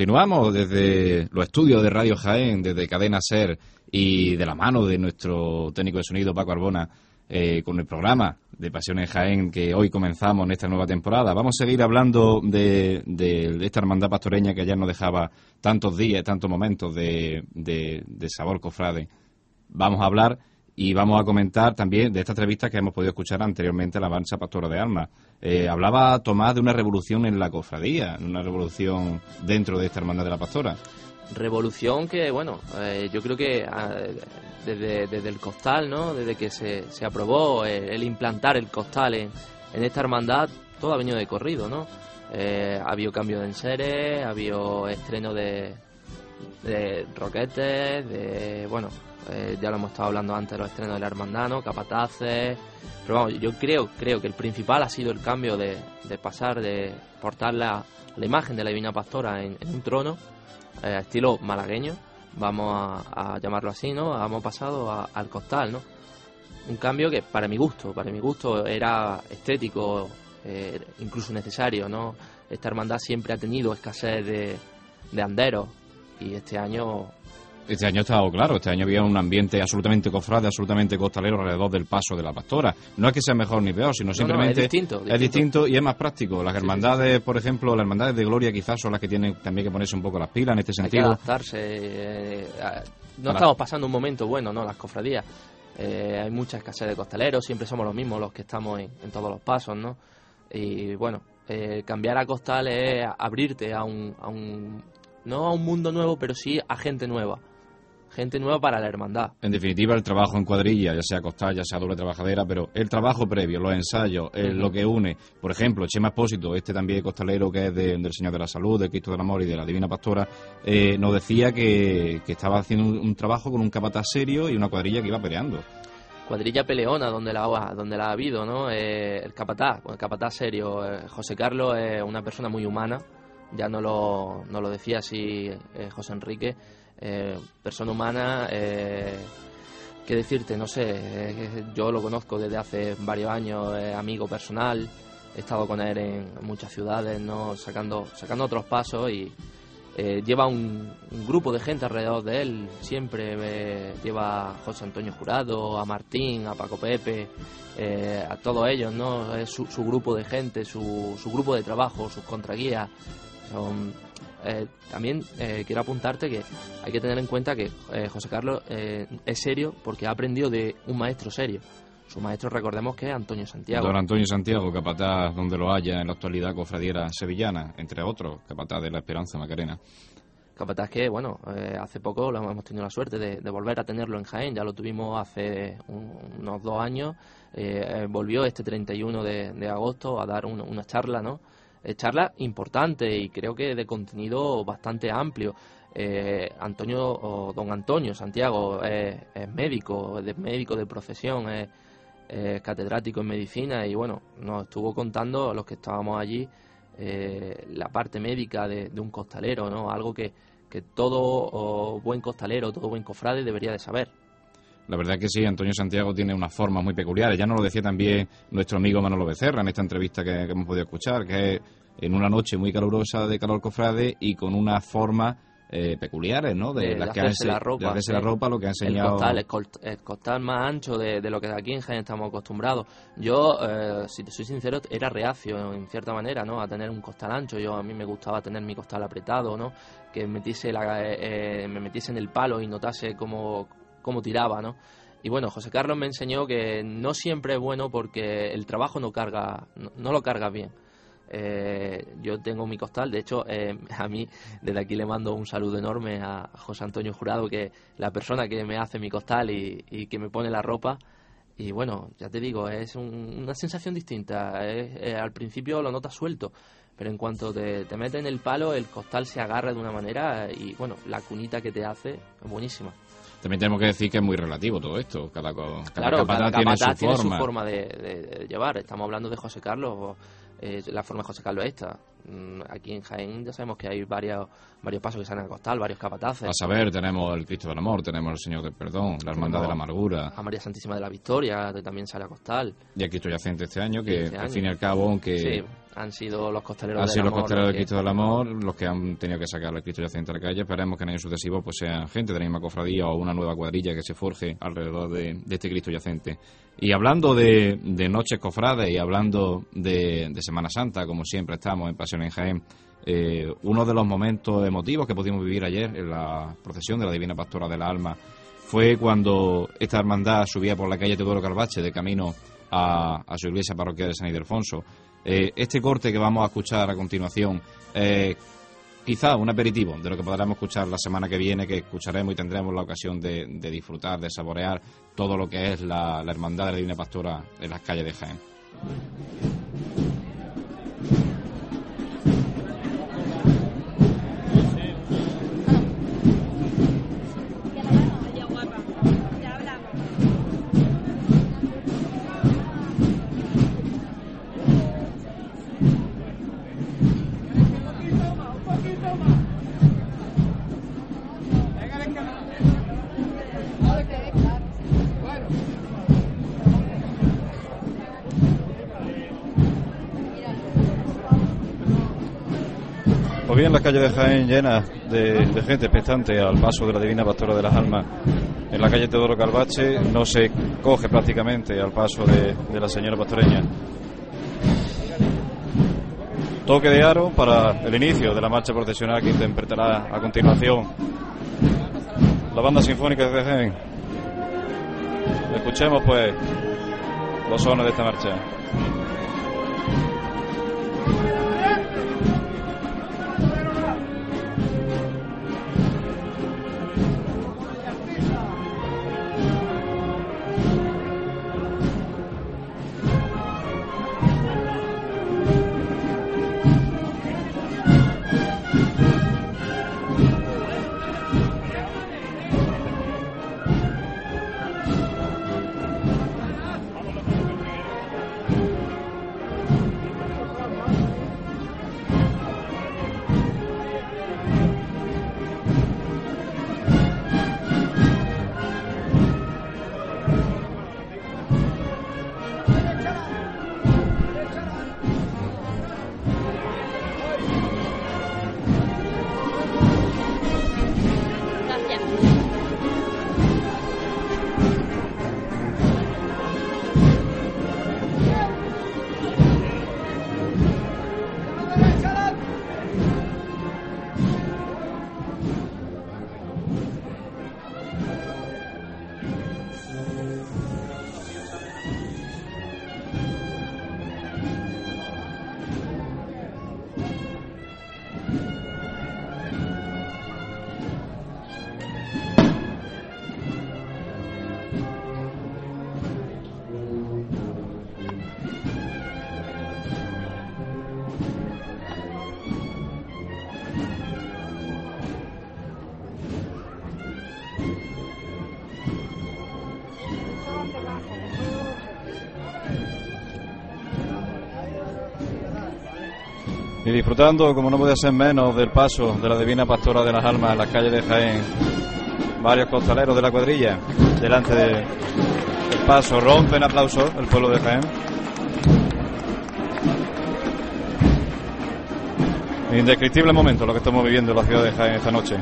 Continuamos desde los estudios de Radio Jaén, desde Cadena Ser y de la mano de nuestro técnico de sonido Paco Arbona eh, con el programa de Pasiones Jaén que hoy comenzamos en esta nueva temporada. Vamos a seguir hablando de, de esta hermandad pastoreña que ayer nos dejaba tantos días, tantos momentos de, de, de sabor cofrade. Vamos a hablar y vamos a comentar también de esta entrevista que hemos podido escuchar anteriormente en la Avanza Pastora de Alma. Eh, hablaba Tomás de una revolución en la cofradía, una revolución dentro de esta hermandad de la pastora. Revolución que, bueno, eh, yo creo que ah, desde, desde, el costal, ¿no? Desde que se, se aprobó eh, el implantar el costal en, en, esta hermandad, todo ha venido de corrido, ¿no? Eh, ha habido cambio de enseres, ha habido estreno de, de roquetes, de, bueno, eh, ya lo hemos estado hablando antes de los estrenos del Hermandano, Capataces. Pero vamos, yo creo, creo que el principal ha sido el cambio de, de pasar de portar la, la, imagen de la Divina Pastora en, un trono, eh, estilo malagueño, vamos a, llamarlo así, ¿no? Hemos pasado a, al costal, ¿no? Un cambio que para mi gusto, para mi gusto era estético, eh, incluso necesario, ¿no? Esta hermandad siempre ha tenido escasez de, de anderos y este año este año ha estado claro, este año había un ambiente absolutamente cofrade, absolutamente costalero alrededor del paso de la pastora. No es que sea mejor ni peor, sino simplemente no, no, es, distinto, distinto. es, distinto, y es más práctico. Las hermandades, sí, sí. por ejemplo, las hermandades de Gloria quizás son las que tienen también que ponerse un poco las pilas en este sentido. Hay que adaptarse. Eh, no estamos pasando un momento bueno, ¿no? Las cofradías. Eh, hay mucha escasez de costaleros, siempre somos los mismos los que estamos en, en todos los pasos, ¿no? Y bueno, eh, cambiar a costal es abrirte a un, a un, no a un mundo nuevo, pero sí a gente nueva gente nueva para la hermandad. En definitiva, el trabajo en cuadrilla, ya sea costal, ya sea doble trabajadera, pero el trabajo previo, los ensayos, uh -huh. lo que une. Por ejemplo, Chema Espósito, este también costalero que es de, del Señor de la Salud, de Cristo del Amor y de la Divina Pastora, eh, nos decía que, que, estaba haciendo un, un, trabajo con un capataz serio y una cuadrilla que iba peleando. Cuadrilla peleona donde la, donde la ha habido, ¿no? Eh, el capataz, el capataz serio. Eh, José Carlos es una persona muy humana, ya no lo, no lo decía así José Enrique eh, persona humana, eh, ¿qué decirte? No sé, eh, yo lo conozco desde hace varios años, amigo personal, he estado con él en muchas ciudades, ¿no? sacando, sacando otros pasos y eh, lleva un, un, grupo de gente alrededor de él, siempre lleva a José Antonio Jurado, a Martín, a Paco Pepe, a todos ellos, ¿no? Es su, su grupo de gente, su, su, grupo de trabajo, sus contraguías. Eh, también eh, quiero apuntarte que hay que tener en cuenta que eh, José Carlos es serio porque ha aprendido de un maestro serio. Su maestro, recordemos que es Antonio Santiago. Don Antonio Santiago, capataz donde lo haya en la actualidad cofradiera sevillana, entre otros, capataz de la Esperanza Macarena. Capataz que, bueno, hace poco lo hemos tenido la suerte de, de, volver a tenerlo en Jaén, ya lo tuvimos hace un, unos dos años, volvió este 31 de, de, agosto a dar un, una charla, ¿no? Eh, charla importante y creo que de contenido bastante amplio. Eh, Antonio, o don Antonio Santiago es, médico, es médico de profesión, es, catedrático en medicina y bueno, nos estuvo contando a los que estábamos allí eh, la parte médica de, de, un costalero, ¿no? Algo que, que todo buen costalero, todo buen cofrade debería de saber. La verdad que sí, Antonio Santiago tiene unas formas muy peculiares. Ya nos lo decía también nuestro amigo Manolo Becerra en esta entrevista que, que hemos podido escuchar, que es en una noche muy calurosa de calor cofrade y con unas formas eh, peculiares, ¿no? De, de las que hacerse la ropa, de sí. la ropa, lo que ha enseñado... El costal, el, costal más ancho de, de, lo que aquí en Jaén estamos acostumbrados. Yo, eh, si te soy sincero, era reacio, en cierta manera, ¿no? A tener un costal ancho. Yo, a mí me gustaba tener mi costal apretado, ¿no? Que metiese la, eh, me metiese en el palo y notase cómo, cómo tiraba, ¿no? Y bueno, José Carlos me enseñó que no siempre es bueno porque el trabajo no carga, no, lo cargas bien. Eh, yo tengo mi costal, de hecho, eh, [laughs] a mí desde aquí le mando un saludo enorme a José Antonio Jurado, que la persona que me hace mi costal y, que me pone la ropa. Y bueno, ya te digo, es un, una sensación distinta. Eh, al principio lo notas suelto, pero en cuanto te, te metes en el palo, el costal se agarra de una manera y bueno, la cunita que te hace es buenísima. También tenemos que decir que es muy relativo todo esto. Cada, cada claro, capataz, cada capataz tiene, su, tiene forma. su forma de, de, de, llevar. Estamos hablando de José Carlos. eh, la forma de José Carlos esta. Mm, Aquí en Jaén ya sabemos que hay varios, varios pasos que salen a costal, varios capataces. A saber, tenemos el Cristo del Amor, tenemos el Señor del Perdón, la Hermandad de la Amargura A María Santísima de la Victoria, que también sale a costal. y el Cristo Yacente este año, que Este al año. fin y al cabo, aunque Sí, han sido los costaleros han del sido los amor costaleros del Cristo del Amor los que han tenido que sacar al Cristo Yacente a la calle. Esperemos que en años sucesivos pues sean gente de la misma cofradía o una nueva cuadrilla que se forje alrededor de, de este Cristo Yacente. Y hablando de, de noches cofrades y hablando de, de Semana Santa, como siempre estamos en Pasión en Jaén, eh, uno de los momentos emotivos que pudimos vivir ayer en la procesión de la Divina Pastora del Alma fue cuando esta hermandad subía por la calle Teodoro Carbache de camino a, a su iglesia parroquial de San Ildefonso. Eh, este corte que vamos a escuchar a continuación, eh, quizá un aperitivo de lo que podremos escuchar la semana que viene, que escucharemos y tendremos la ocasión de, de disfrutar, de saborear todo lo que es la, la hermandad de la Divina Pastora en las calles de Jaén. Bien, las calles de Jaén llenas de, de gente expectante al paso de la Divina Pastora de las Almas. En la calle Teodoro Calvache no se coge prácticamente al paso de, de la señora pastoreña. Toque de aro para el inicio de la marcha procesional que interpretará a continuación la banda sinfónica de Jaén. Escuchemos pues los sones de esta marcha. Disfrutando, como no puede ser menos, del paso de la Divina Pastora de las Almas en las calles de Jaén. Varios costaleros de la cuadrilla delante de- del paso. Rompen aplausos el pueblo de Jaén. Indescriptible momento lo que estamos viviendo en la ciudad de Jaén esta noche.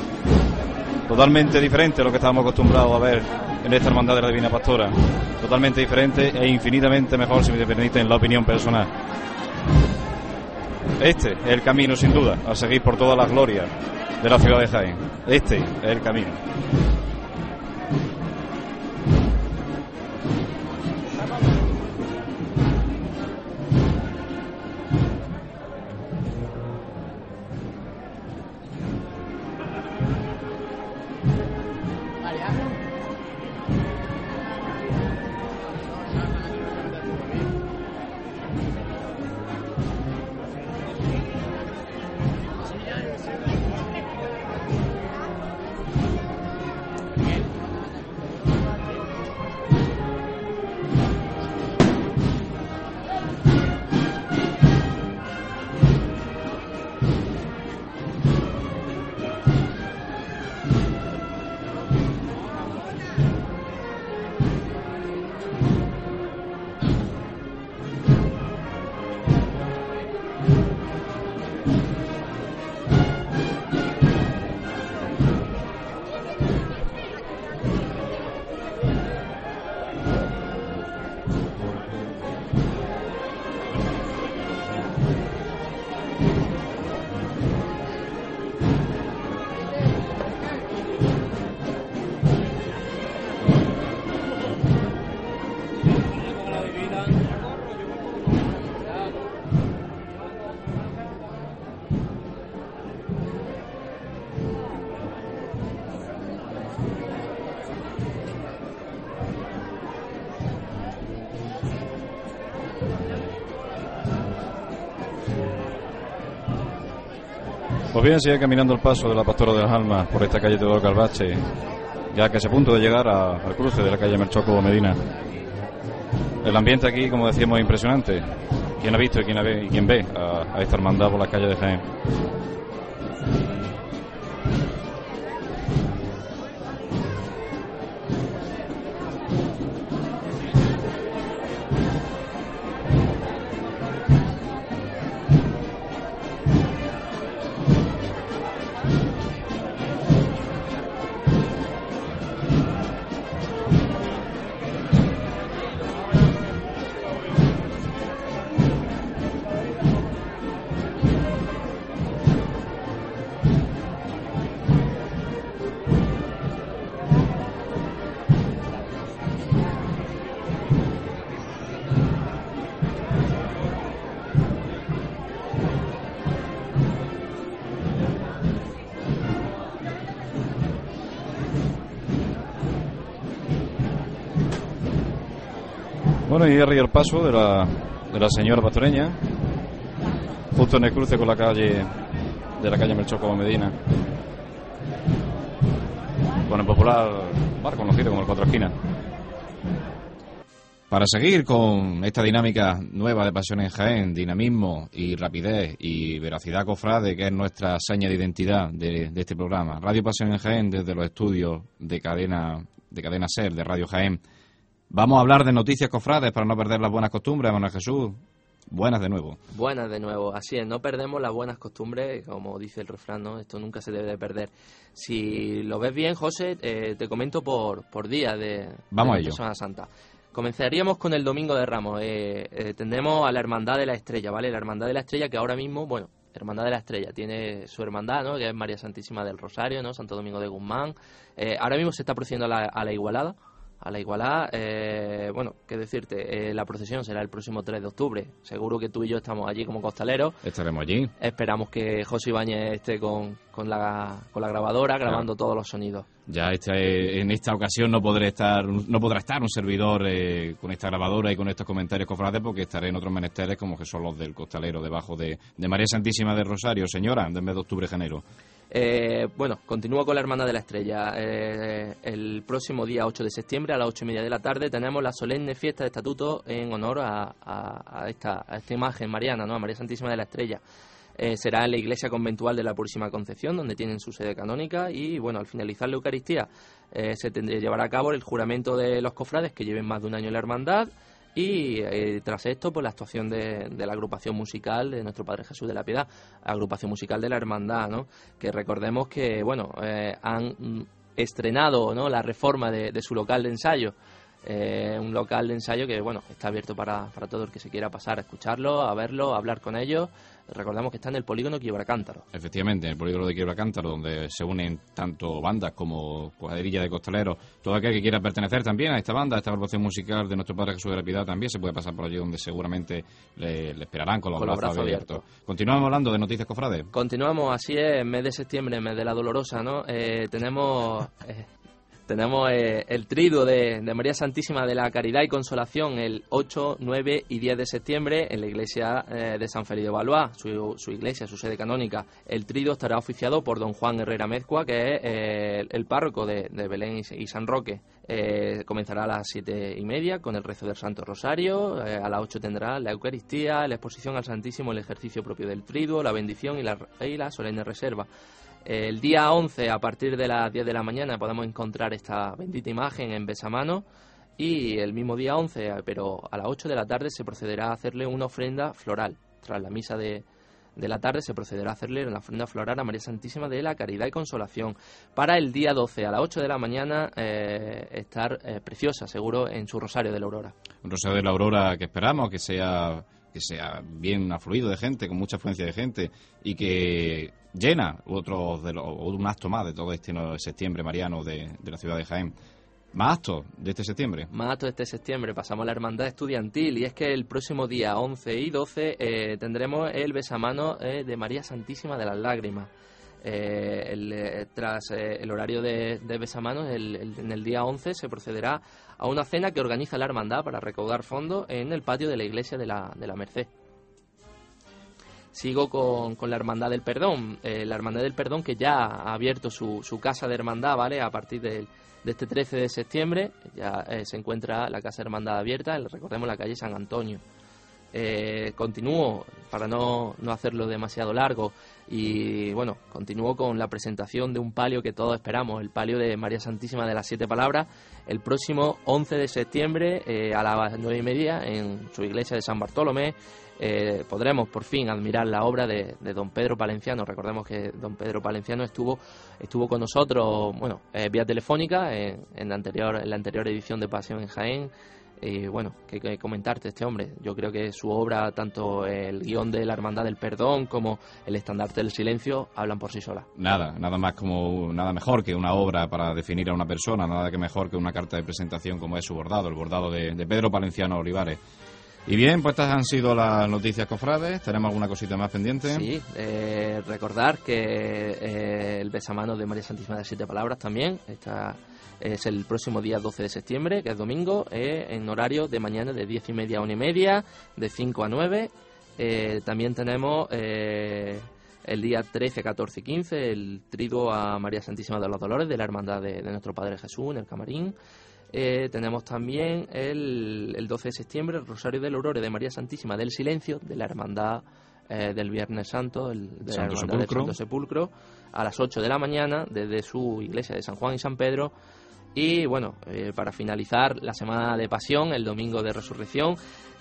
Totalmente diferente a lo que estábamos acostumbrados a ver en esta hermandad de la Divina Pastora. Totalmente diferente e infinitamente mejor, si me permiten la opinión personal. Este es el camino, sin duda, a seguir por todas las glorias de la ciudad de Jaén. Este es el camino. Bien, sigue caminando el paso de la Pastora de las Almas por esta calle Teodoro Calvache, ya que es a punto de llegar al cruce de la calle Merchoco Medina. El ambiente aquí, como decíamos, es impresionante. ¿Quién ha visto y quién, ve, y quién ve a, a esta hermandad por la calle de Jaén? Bueno, y arriba el paso de la, de la señora pastoreña, justo en el cruce con la calle de la calle Melchoco Medina, con el popular bar conocido como el Cuatro Esquinas. Para seguir con esta dinámica nueva de Pasión en Jaén, dinamismo y rapidez y veracidad cofrade, que es nuestra seña de identidad de, de este programa. Radio Pasión en Jaén desde los estudios de cadena, de cadena SER, de Radio Jaén. Vamos a hablar de noticias cofrades para no perder las buenas costumbres, Manuel Jesús. Buenas de nuevo. Buenas de nuevo, así es, no perdemos las buenas costumbres, como dice el refrán, ¿no? esto nunca se debe de perder. Si lo ves bien, José, eh, te comento por, por día de, Vamos de a ello. Semana Santa. Comenzaríamos con el Domingo de Ramos. Eh, eh, tendremos a la Hermandad de la Estrella, ¿vale? La Hermandad de la Estrella que ahora mismo, bueno, Hermandad de la Estrella tiene su hermandad, ¿no? Que es María Santísima del Rosario, ¿no? Santo Domingo de Guzmán. Eh, ahora mismo se está procediendo a la, a la Igualada. A la Igualada, eh, bueno, qué decirte, eh, la procesión será el próximo 3 de octubre. Seguro que tú y yo estamos allí como costaleros. Estaremos allí. Esperamos que José Ibáñez esté con, con, la, con la grabadora grabando todos los sonidos. Ya este, en esta ocasión no podré estar, no podrá estar un servidor eh, con esta grabadora y con estos comentarios cofrades porque estaré en otros menesteres como que son los del costalero debajo de, de María Santísima del Rosario, señora, del mes de octubre enero. Eh, bueno, continúo con la Hermandad de la Estrella. Eh, el próximo día 8 de septiembre a las 8 y media de la tarde tenemos la solemne fiesta de estatuto en honor a esta imagen mariana, ¿no? a María Santísima de la Estrella. Eh, será en la iglesia conventual de la Purísima Concepción, donde tienen su sede canónica. Y bueno, al finalizar la Eucaristía, eh, se tendrá llevar a cabo el juramento de los cofrades que lleven más de un año en la hermandad. Y eh, tras esto, pues la actuación de, la agrupación musical de nuestro Padre Jesús de la Piedad, agrupación musical de la Hermandad, ¿no? Que recordemos que, bueno, eh, han mm, estrenado, ¿no? La reforma de, de su local de ensayo. Eh, un local de ensayo que, bueno, está abierto para, para todo el que se quiera pasar a escucharlo, a verlo, a hablar con ellos. Recordemos que está en el polígono Quiebra-Cántaro. Efectivamente, en el polígono de Quiebra Cántaro, donde se unen tanto bandas como cuadrilla de costaleros. Todo aquel que quiera pertenecer también a esta banda, a esta agrupación musical de nuestro Padre Jesús de la Piedad, también se puede pasar por allí, donde seguramente le, le esperarán con los, Con los brazos, abiertos. Continuamos hablando de noticias cofrades. Continuamos, así es, mes de septiembre, mes de la Dolorosa, ¿no? Eh, tenemos eh, [laughs] tenemos eh, el triduo de, de María Santísima de la Caridad y Consolación el 8, 9 y 10 de septiembre en la iglesia eh, de San Felipe de Valois, su, iglesia, su sede canónica. El triduo estará oficiado por don Juan Herrera Mezcua, que es eh, el, párroco de, Belén y, San Roque. Eh, comenzará a las siete y media con el rezo del Santo Rosario. a las 8 tendrá la Eucaristía, la exposición al Santísimo, el ejercicio propio del triduo, la bendición y la, y la solemne reserva. El día 11, a partir de las 10 de la mañana, podemos encontrar esta bendita imagen en Besamano. Y el mismo día 11, pero a las 8 de la tarde, se procederá a hacerle una ofrenda floral. Tras la misa de, de la tarde, se procederá a hacerle una ofrenda floral a María Santísima de la Caridad y Consolación. Para el día 12, a las 8 de la mañana, eh, estar eh, preciosa, seguro, en su Rosario de la Aurora. Un rosario de la aurora que esperamos que sea que sea bien afluido de gente, con mucha afluencia de gente y que llena otro de los, un acto más de todo este no- septiembre mariano de, de la ciudad de Jaén. Más actos de este septiembre. Más actos este septiembre pasamos a la hermandad estudiantil y es que el próximo día 11 y 12 eh, tendremos el besamano eh, de María Santísima de las Lágrimas. Eh, el, tras el horario de, de besamanos, el- el- en el día 11 se procederá a una cena que organiza la hermandad para recaudar fondos en el patio de la iglesia de la, de la Merced. sigo con, con la Hermandad del Perdón. Eh, la Hermandad del Perdón que ya ha abierto su, su casa de hermandad, ¿vale? A partir del, de este 13 de septiembre ya eh, se encuentra la Casa de Hermandad abierta, recordemos la calle San Antonio. Eh, continúo, para no, no hacerlo demasiado largo, y bueno, continúo con la presentación de un palio que todos esperamos, el palio de María Santísima de las Siete Palabras, el próximo 11 de septiembre eh, a las nueve y media en su iglesia de San Bartolomé. Eh, podremos por fin admirar la obra de, don Pedro Palenciano. Recordemos que don Pedro Palenciano estuvo, estuvo con nosotros, bueno, vía telefónica en, en, la anterior, en la anterior edición de Pasión en Jaén. Y bueno, que, que, comentarte este hombre. Yo creo que su obra, tanto el guion de la Hermandad del Perdón como el estandarte del silencio, hablan por sí solas. Nada, nada más como, nada mejor que una obra para definir a una persona, nada que mejor que una carta de presentación como es su bordado, el bordado de, de Pedro Palenciano Olivares. Y bien, pues estas han sido las noticias cofrades. ¿Tenemos alguna cosita más pendiente? Sí, eh, recordar que eh, el besamano de María Santísima de Siete Palabras también está es el próximo día 12 de septiembre, que es domingo, eh, en horario de mañana de 10 y media a 1 y media, de 5 a 9. Eh, también tenemos eh, el día 13, 14 y 15 el triduo a María Santísima de los Dolores de la Hermandad de, de nuestro Padre Jesús en el Camarín. Eh, tenemos también el, el, 12 de septiembre el Rosario del Aurore de María Santísima del Silencio de la Hermandad eh, del Viernes Santo, el, de Santo la Hermandad Sepulcro. del Santo Sepulcro, a las 8 de la mañana desde su iglesia de San Juan y San Pedro. Y bueno, eh, para finalizar la semana de pasión, el domingo de resurrección,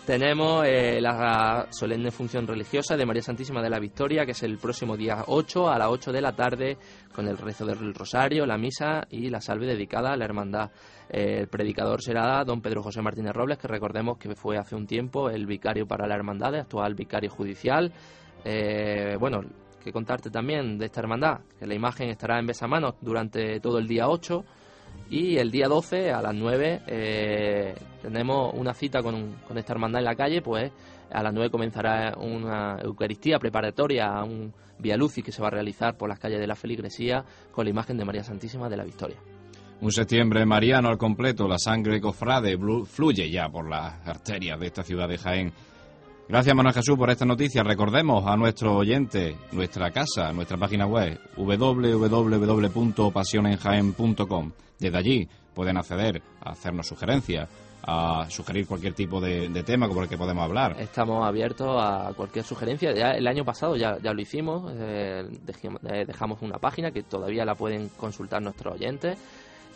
tenemos eh, la solemne función religiosa de María Santísima de la Victoria, que es el próximo día 8 a las 8 de la tarde, con el rezo del rosario, la misa y la salve dedicada a la hermandad. Eh, el predicador será don Pedro José Martínez Robles, que recordemos que fue hace un tiempo el vicario para la hermandad, actual vicario judicial. Bueno, que contarte también de esta hermandad, que la imagen estará en besamanos durante todo el día 8 y el día 12 a las 9 eh, tenemos una cita con, con, esta hermandad en la calle, pues a las 9 comenzará una Eucaristía preparatoria a un Via Lucis que se va a realizar por las calles de la Feligresía con la imagen de María Santísima de la Victoria. Un septiembre mariano al completo, la sangre cofrade fluye ya por las arterias de esta ciudad de Jaén. Gracias, Manuel Jesús, por esta noticia. Recordemos a nuestro oyente nuestra casa, nuestra página web, www.pasionenjaen.com. Desde allí pueden acceder a hacernos sugerencias, a sugerir cualquier tipo de, tema por el que podemos hablar. Estamos abiertos a cualquier sugerencia. Ya el año pasado ya, ya lo hicimos, eh, eh, dejamos una página que todavía la pueden consultar nuestros oyentes.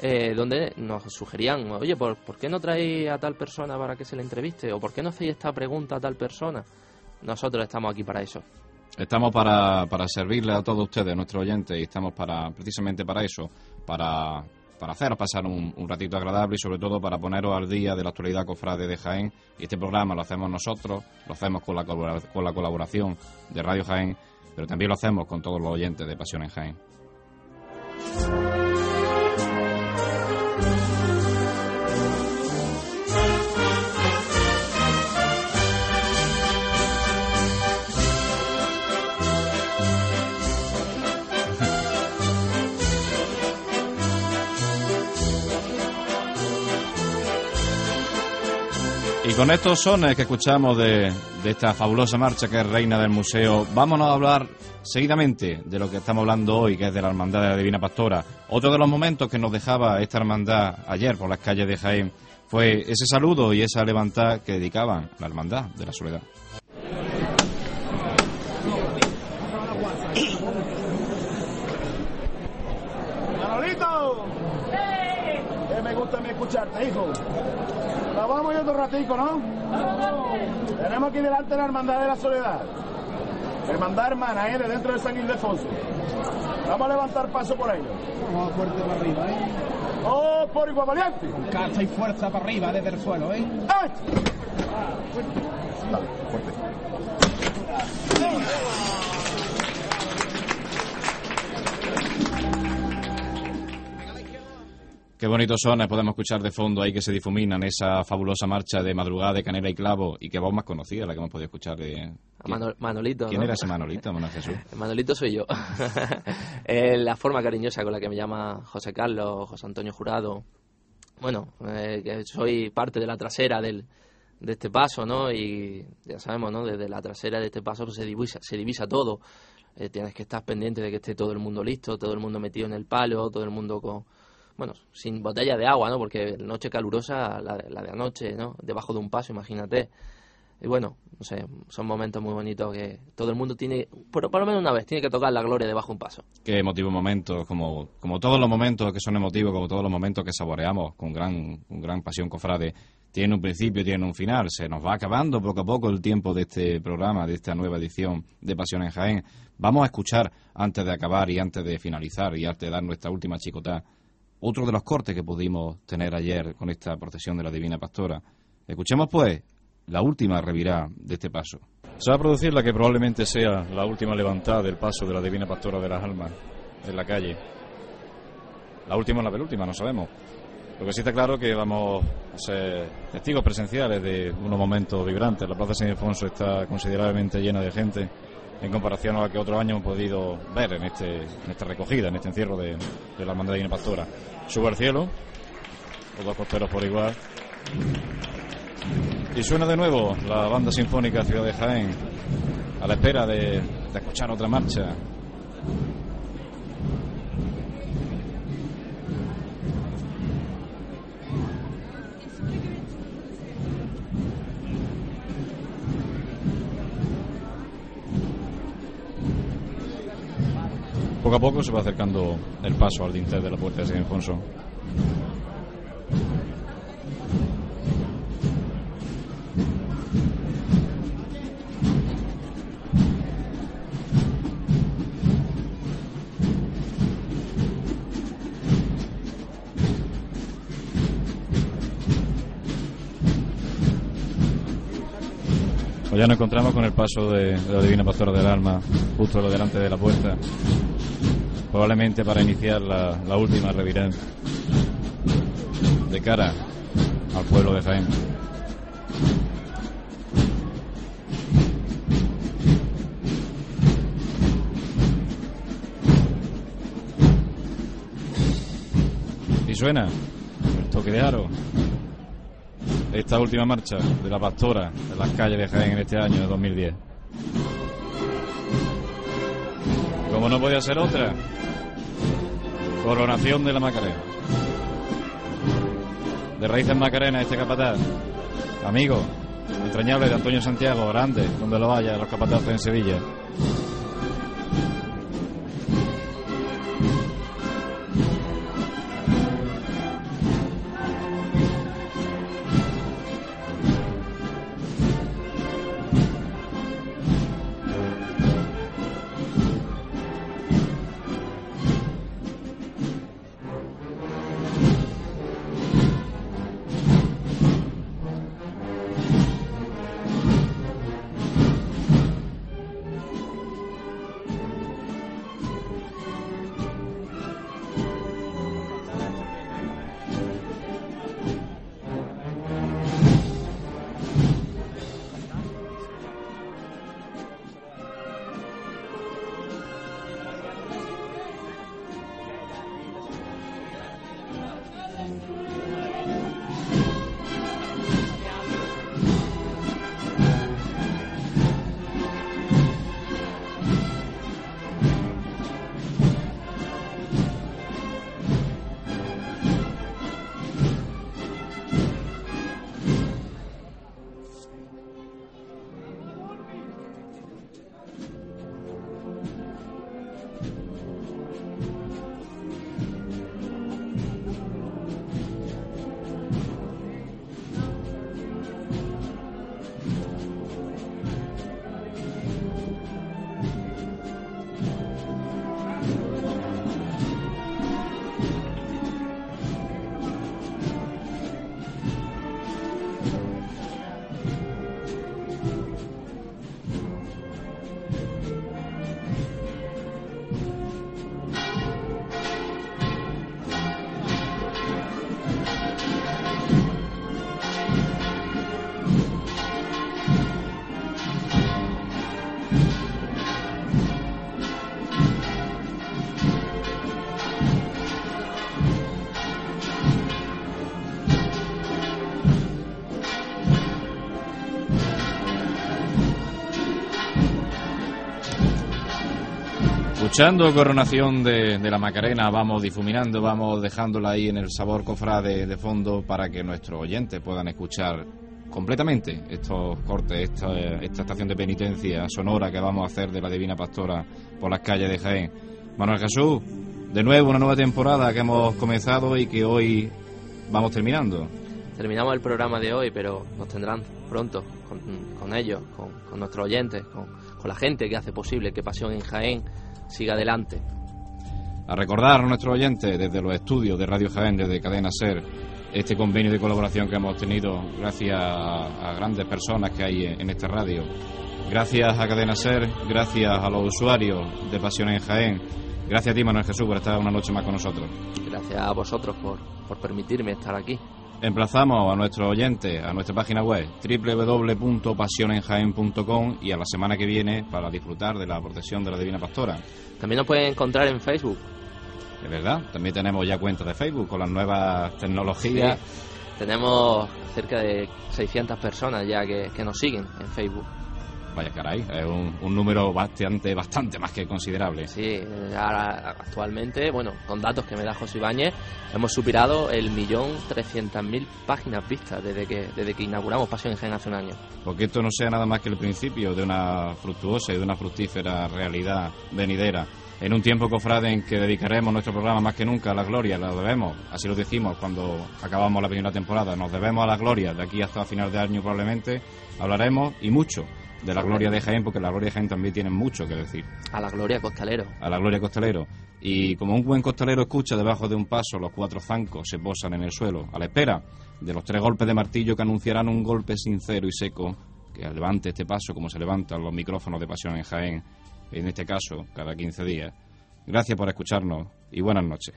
Eh, donde nos sugerían, oye, ¿por, ¿por, qué no traéis a tal persona para que se le entreviste? ¿O por qué no hacéis esta pregunta a tal persona? Nosotros estamos aquí para eso. Estamos para, para servirle a todos ustedes, nuestros oyentes, y estamos para precisamente para eso, para, para haceros pasar un, un, ratito agradable y sobre todo para poneros al día de la actualidad cofrade de Jaén. Y este programa lo hacemos nosotros, lo hacemos con la, con la colaboración de Radio Jaén, pero también lo hacemos con todos los oyentes de Pasión en Jaén. Y con estos sones que escuchamos de, de, esta fabulosa marcha que es Reina del Museo, vámonos a hablar seguidamente de lo que estamos hablando hoy, que es de la Hermandad de la Divina Pastora. Otro de los momentos que nos dejaba esta hermandad ayer por las calles de Jaén fue ese saludo y esa levantada que dedicaban la Hermandad de la Soledad. ¡Manolito! Que me gusta escucharte, hijo. Vamos yo otro ratico, ¿no? Tenemos aquí delante la Hermandad de la Soledad. Hermandad hermana, ¿eh? De dentro de San Ildefonso. Vamos a levantar paso por ello. Vamos fuerte para arriba, ¿eh? ¡Oh, por igual valiente! Calza y fuerza para arriba desde el suelo, ¿eh? ¡Ay! Dale, fuerte. Qué bonitos sones podemos escuchar de fondo ahí que se difuminan esa fabulosa marcha de madrugada de Canela y Clavo y que vos más conocida, la que hemos podido escuchar de... Manol, Manolito. ¿Quién ¿no? era ese Manolito, Manuel Jesús? [laughs] Manolito soy yo. [laughs] eh, la forma cariñosa con la que me llama José Carlos, José Antonio Jurado. Bueno, eh, que soy parte de la trasera del, de este paso, ¿no? Y ya sabemos, ¿no? Desde la trasera de este paso pues, se divisa, se divisa todo. Eh, tienes que estar pendiente de que esté todo el mundo listo, todo el mundo metido en el palo, todo el mundo con, bueno, sin botella de agua, ¿no? Porque noche calurosa, la, la de anoche, ¿no? Debajo de un paso, imagínate. Y bueno, no sé, son momentos muy bonitos que todo el mundo tiene, por, por lo menos una vez, tiene que tocar la gloria debajo de un paso. Qué emotivos momentos, como, como todos los momentos que son emotivos, como todos los momentos que saboreamos con gran, con gran pasión, cofrade. Tiene un principio, tiene un final. Se nos va acabando poco a poco el tiempo de este programa, de esta nueva edición de Pasión en Jaén. Vamos a escuchar, antes de acabar y antes de finalizar y antes de dar nuestra última chicotá, otro de los cortes que pudimos tener ayer con esta procesión de la Divina Pastora. Escuchemos, pues, la última revirá de este paso. Se va a producir la que probablemente sea la última levantada del paso de la Divina Pastora de las Almas en la calle. La última o la penúltima, no sabemos. Lo que sí está claro que vamos a ser testigos presenciales de unos momentos vibrantes. La Plaza San Ildefonso está considerablemente llena de gente en comparación a lo que otros años hemos podido ver en, este, en esta recogida, en este encierro de, de la Hermandad Divina Pastora. Sube al cielo, los dos costeros por igual. Y suena de nuevo la banda sinfónica Ciudad de Jaén, a la espera de, de escuchar otra marcha. Poco a poco se va acercando el paso al dintel de la puerta de San Alfonso. Pues ya nos encontramos con el paso de, de la Divina Pastora del Alma, justo delante de la puerta, probablemente para iniciar la, última revirada de cara al pueblo de Jaén. Y suena el toque de aro esta última marcha de la pastora en las calles de Jaén en este año de 2010. Como no podía ser otra, coronación de la Macarena. De raíces Macarena, este capataz, amigo, entrañable de Antonio Santiago, grande, donde lo vaya, los capataces en Sevilla. Escuchando Coronación de, de, la Macarena, vamos difuminando, vamos dejándola ahí en el sabor cofrade de fondo para que nuestros oyentes puedan escuchar completamente estos cortes, esta, esta estación de penitencia sonora que vamos a hacer de la Divina Pastora por las calles de Jaén. Manuel Jesús, de nuevo una nueva temporada que hemos comenzado y que hoy vamos terminando. Terminamos el programa de hoy, pero nos tendrán pronto con, con ellos, con, con, nuestros oyentes, con, con la gente que hace posible que Pasión en Jaén siga adelante. A recordar a nuestros oyentes desde los estudios de Radio Jaén, desde Cadena Ser, este convenio de colaboración que hemos tenido gracias a, a grandes personas que hay en, en esta radio. Gracias a Cadena Ser, gracias a los usuarios de Pasión en Jaén, gracias a ti Manuel Jesús por estar una noche más con nosotros. Gracias a vosotros por, por permitirme estar aquí. Emplazamos a nuestros oyentes a nuestra página web www.pasionenjaen.com y a la semana que viene para disfrutar de la procesión de la Divina Pastora. También nos pueden encontrar en Facebook. Es verdad, también tenemos ya cuenta de Facebook con las nuevas tecnologías. Sí. Tenemos cerca de 600 personas ya que, que nos siguen en Facebook. Vaya caray, es un, un, número bastante, bastante más que considerable. Sí, ahora, actualmente, bueno, con datos que me da José Ibáñez, hemos superado el millón trescientas mil páginas vistas desde que, desde que inauguramos Pasión en Jaén hace un año. Porque esto no sea nada más que el principio de una fructuosa y de una fructífera realidad venidera. En un tiempo, cofrade, en que dedicaremos nuestro programa más que nunca a la gloria, la debemos, así lo decimos cuando acabamos la primera temporada, nos debemos a la gloria, de aquí hasta final de año probablemente hablaremos y mucho de la gloria de Jaén, porque la gloria de Jaén también tiene mucho que decir. A la gloria costalero. A la gloria costalero. Y como un buen costalero escucha debajo de un paso, los cuatro zancos se posan en el suelo, a la espera de los tres golpes de martillo que anunciarán un golpe sincero y seco que levante este paso como se levantan los micrófonos de pasión en Jaén, en este caso, cada 15 días. Gracias por escucharnos y buenas noches.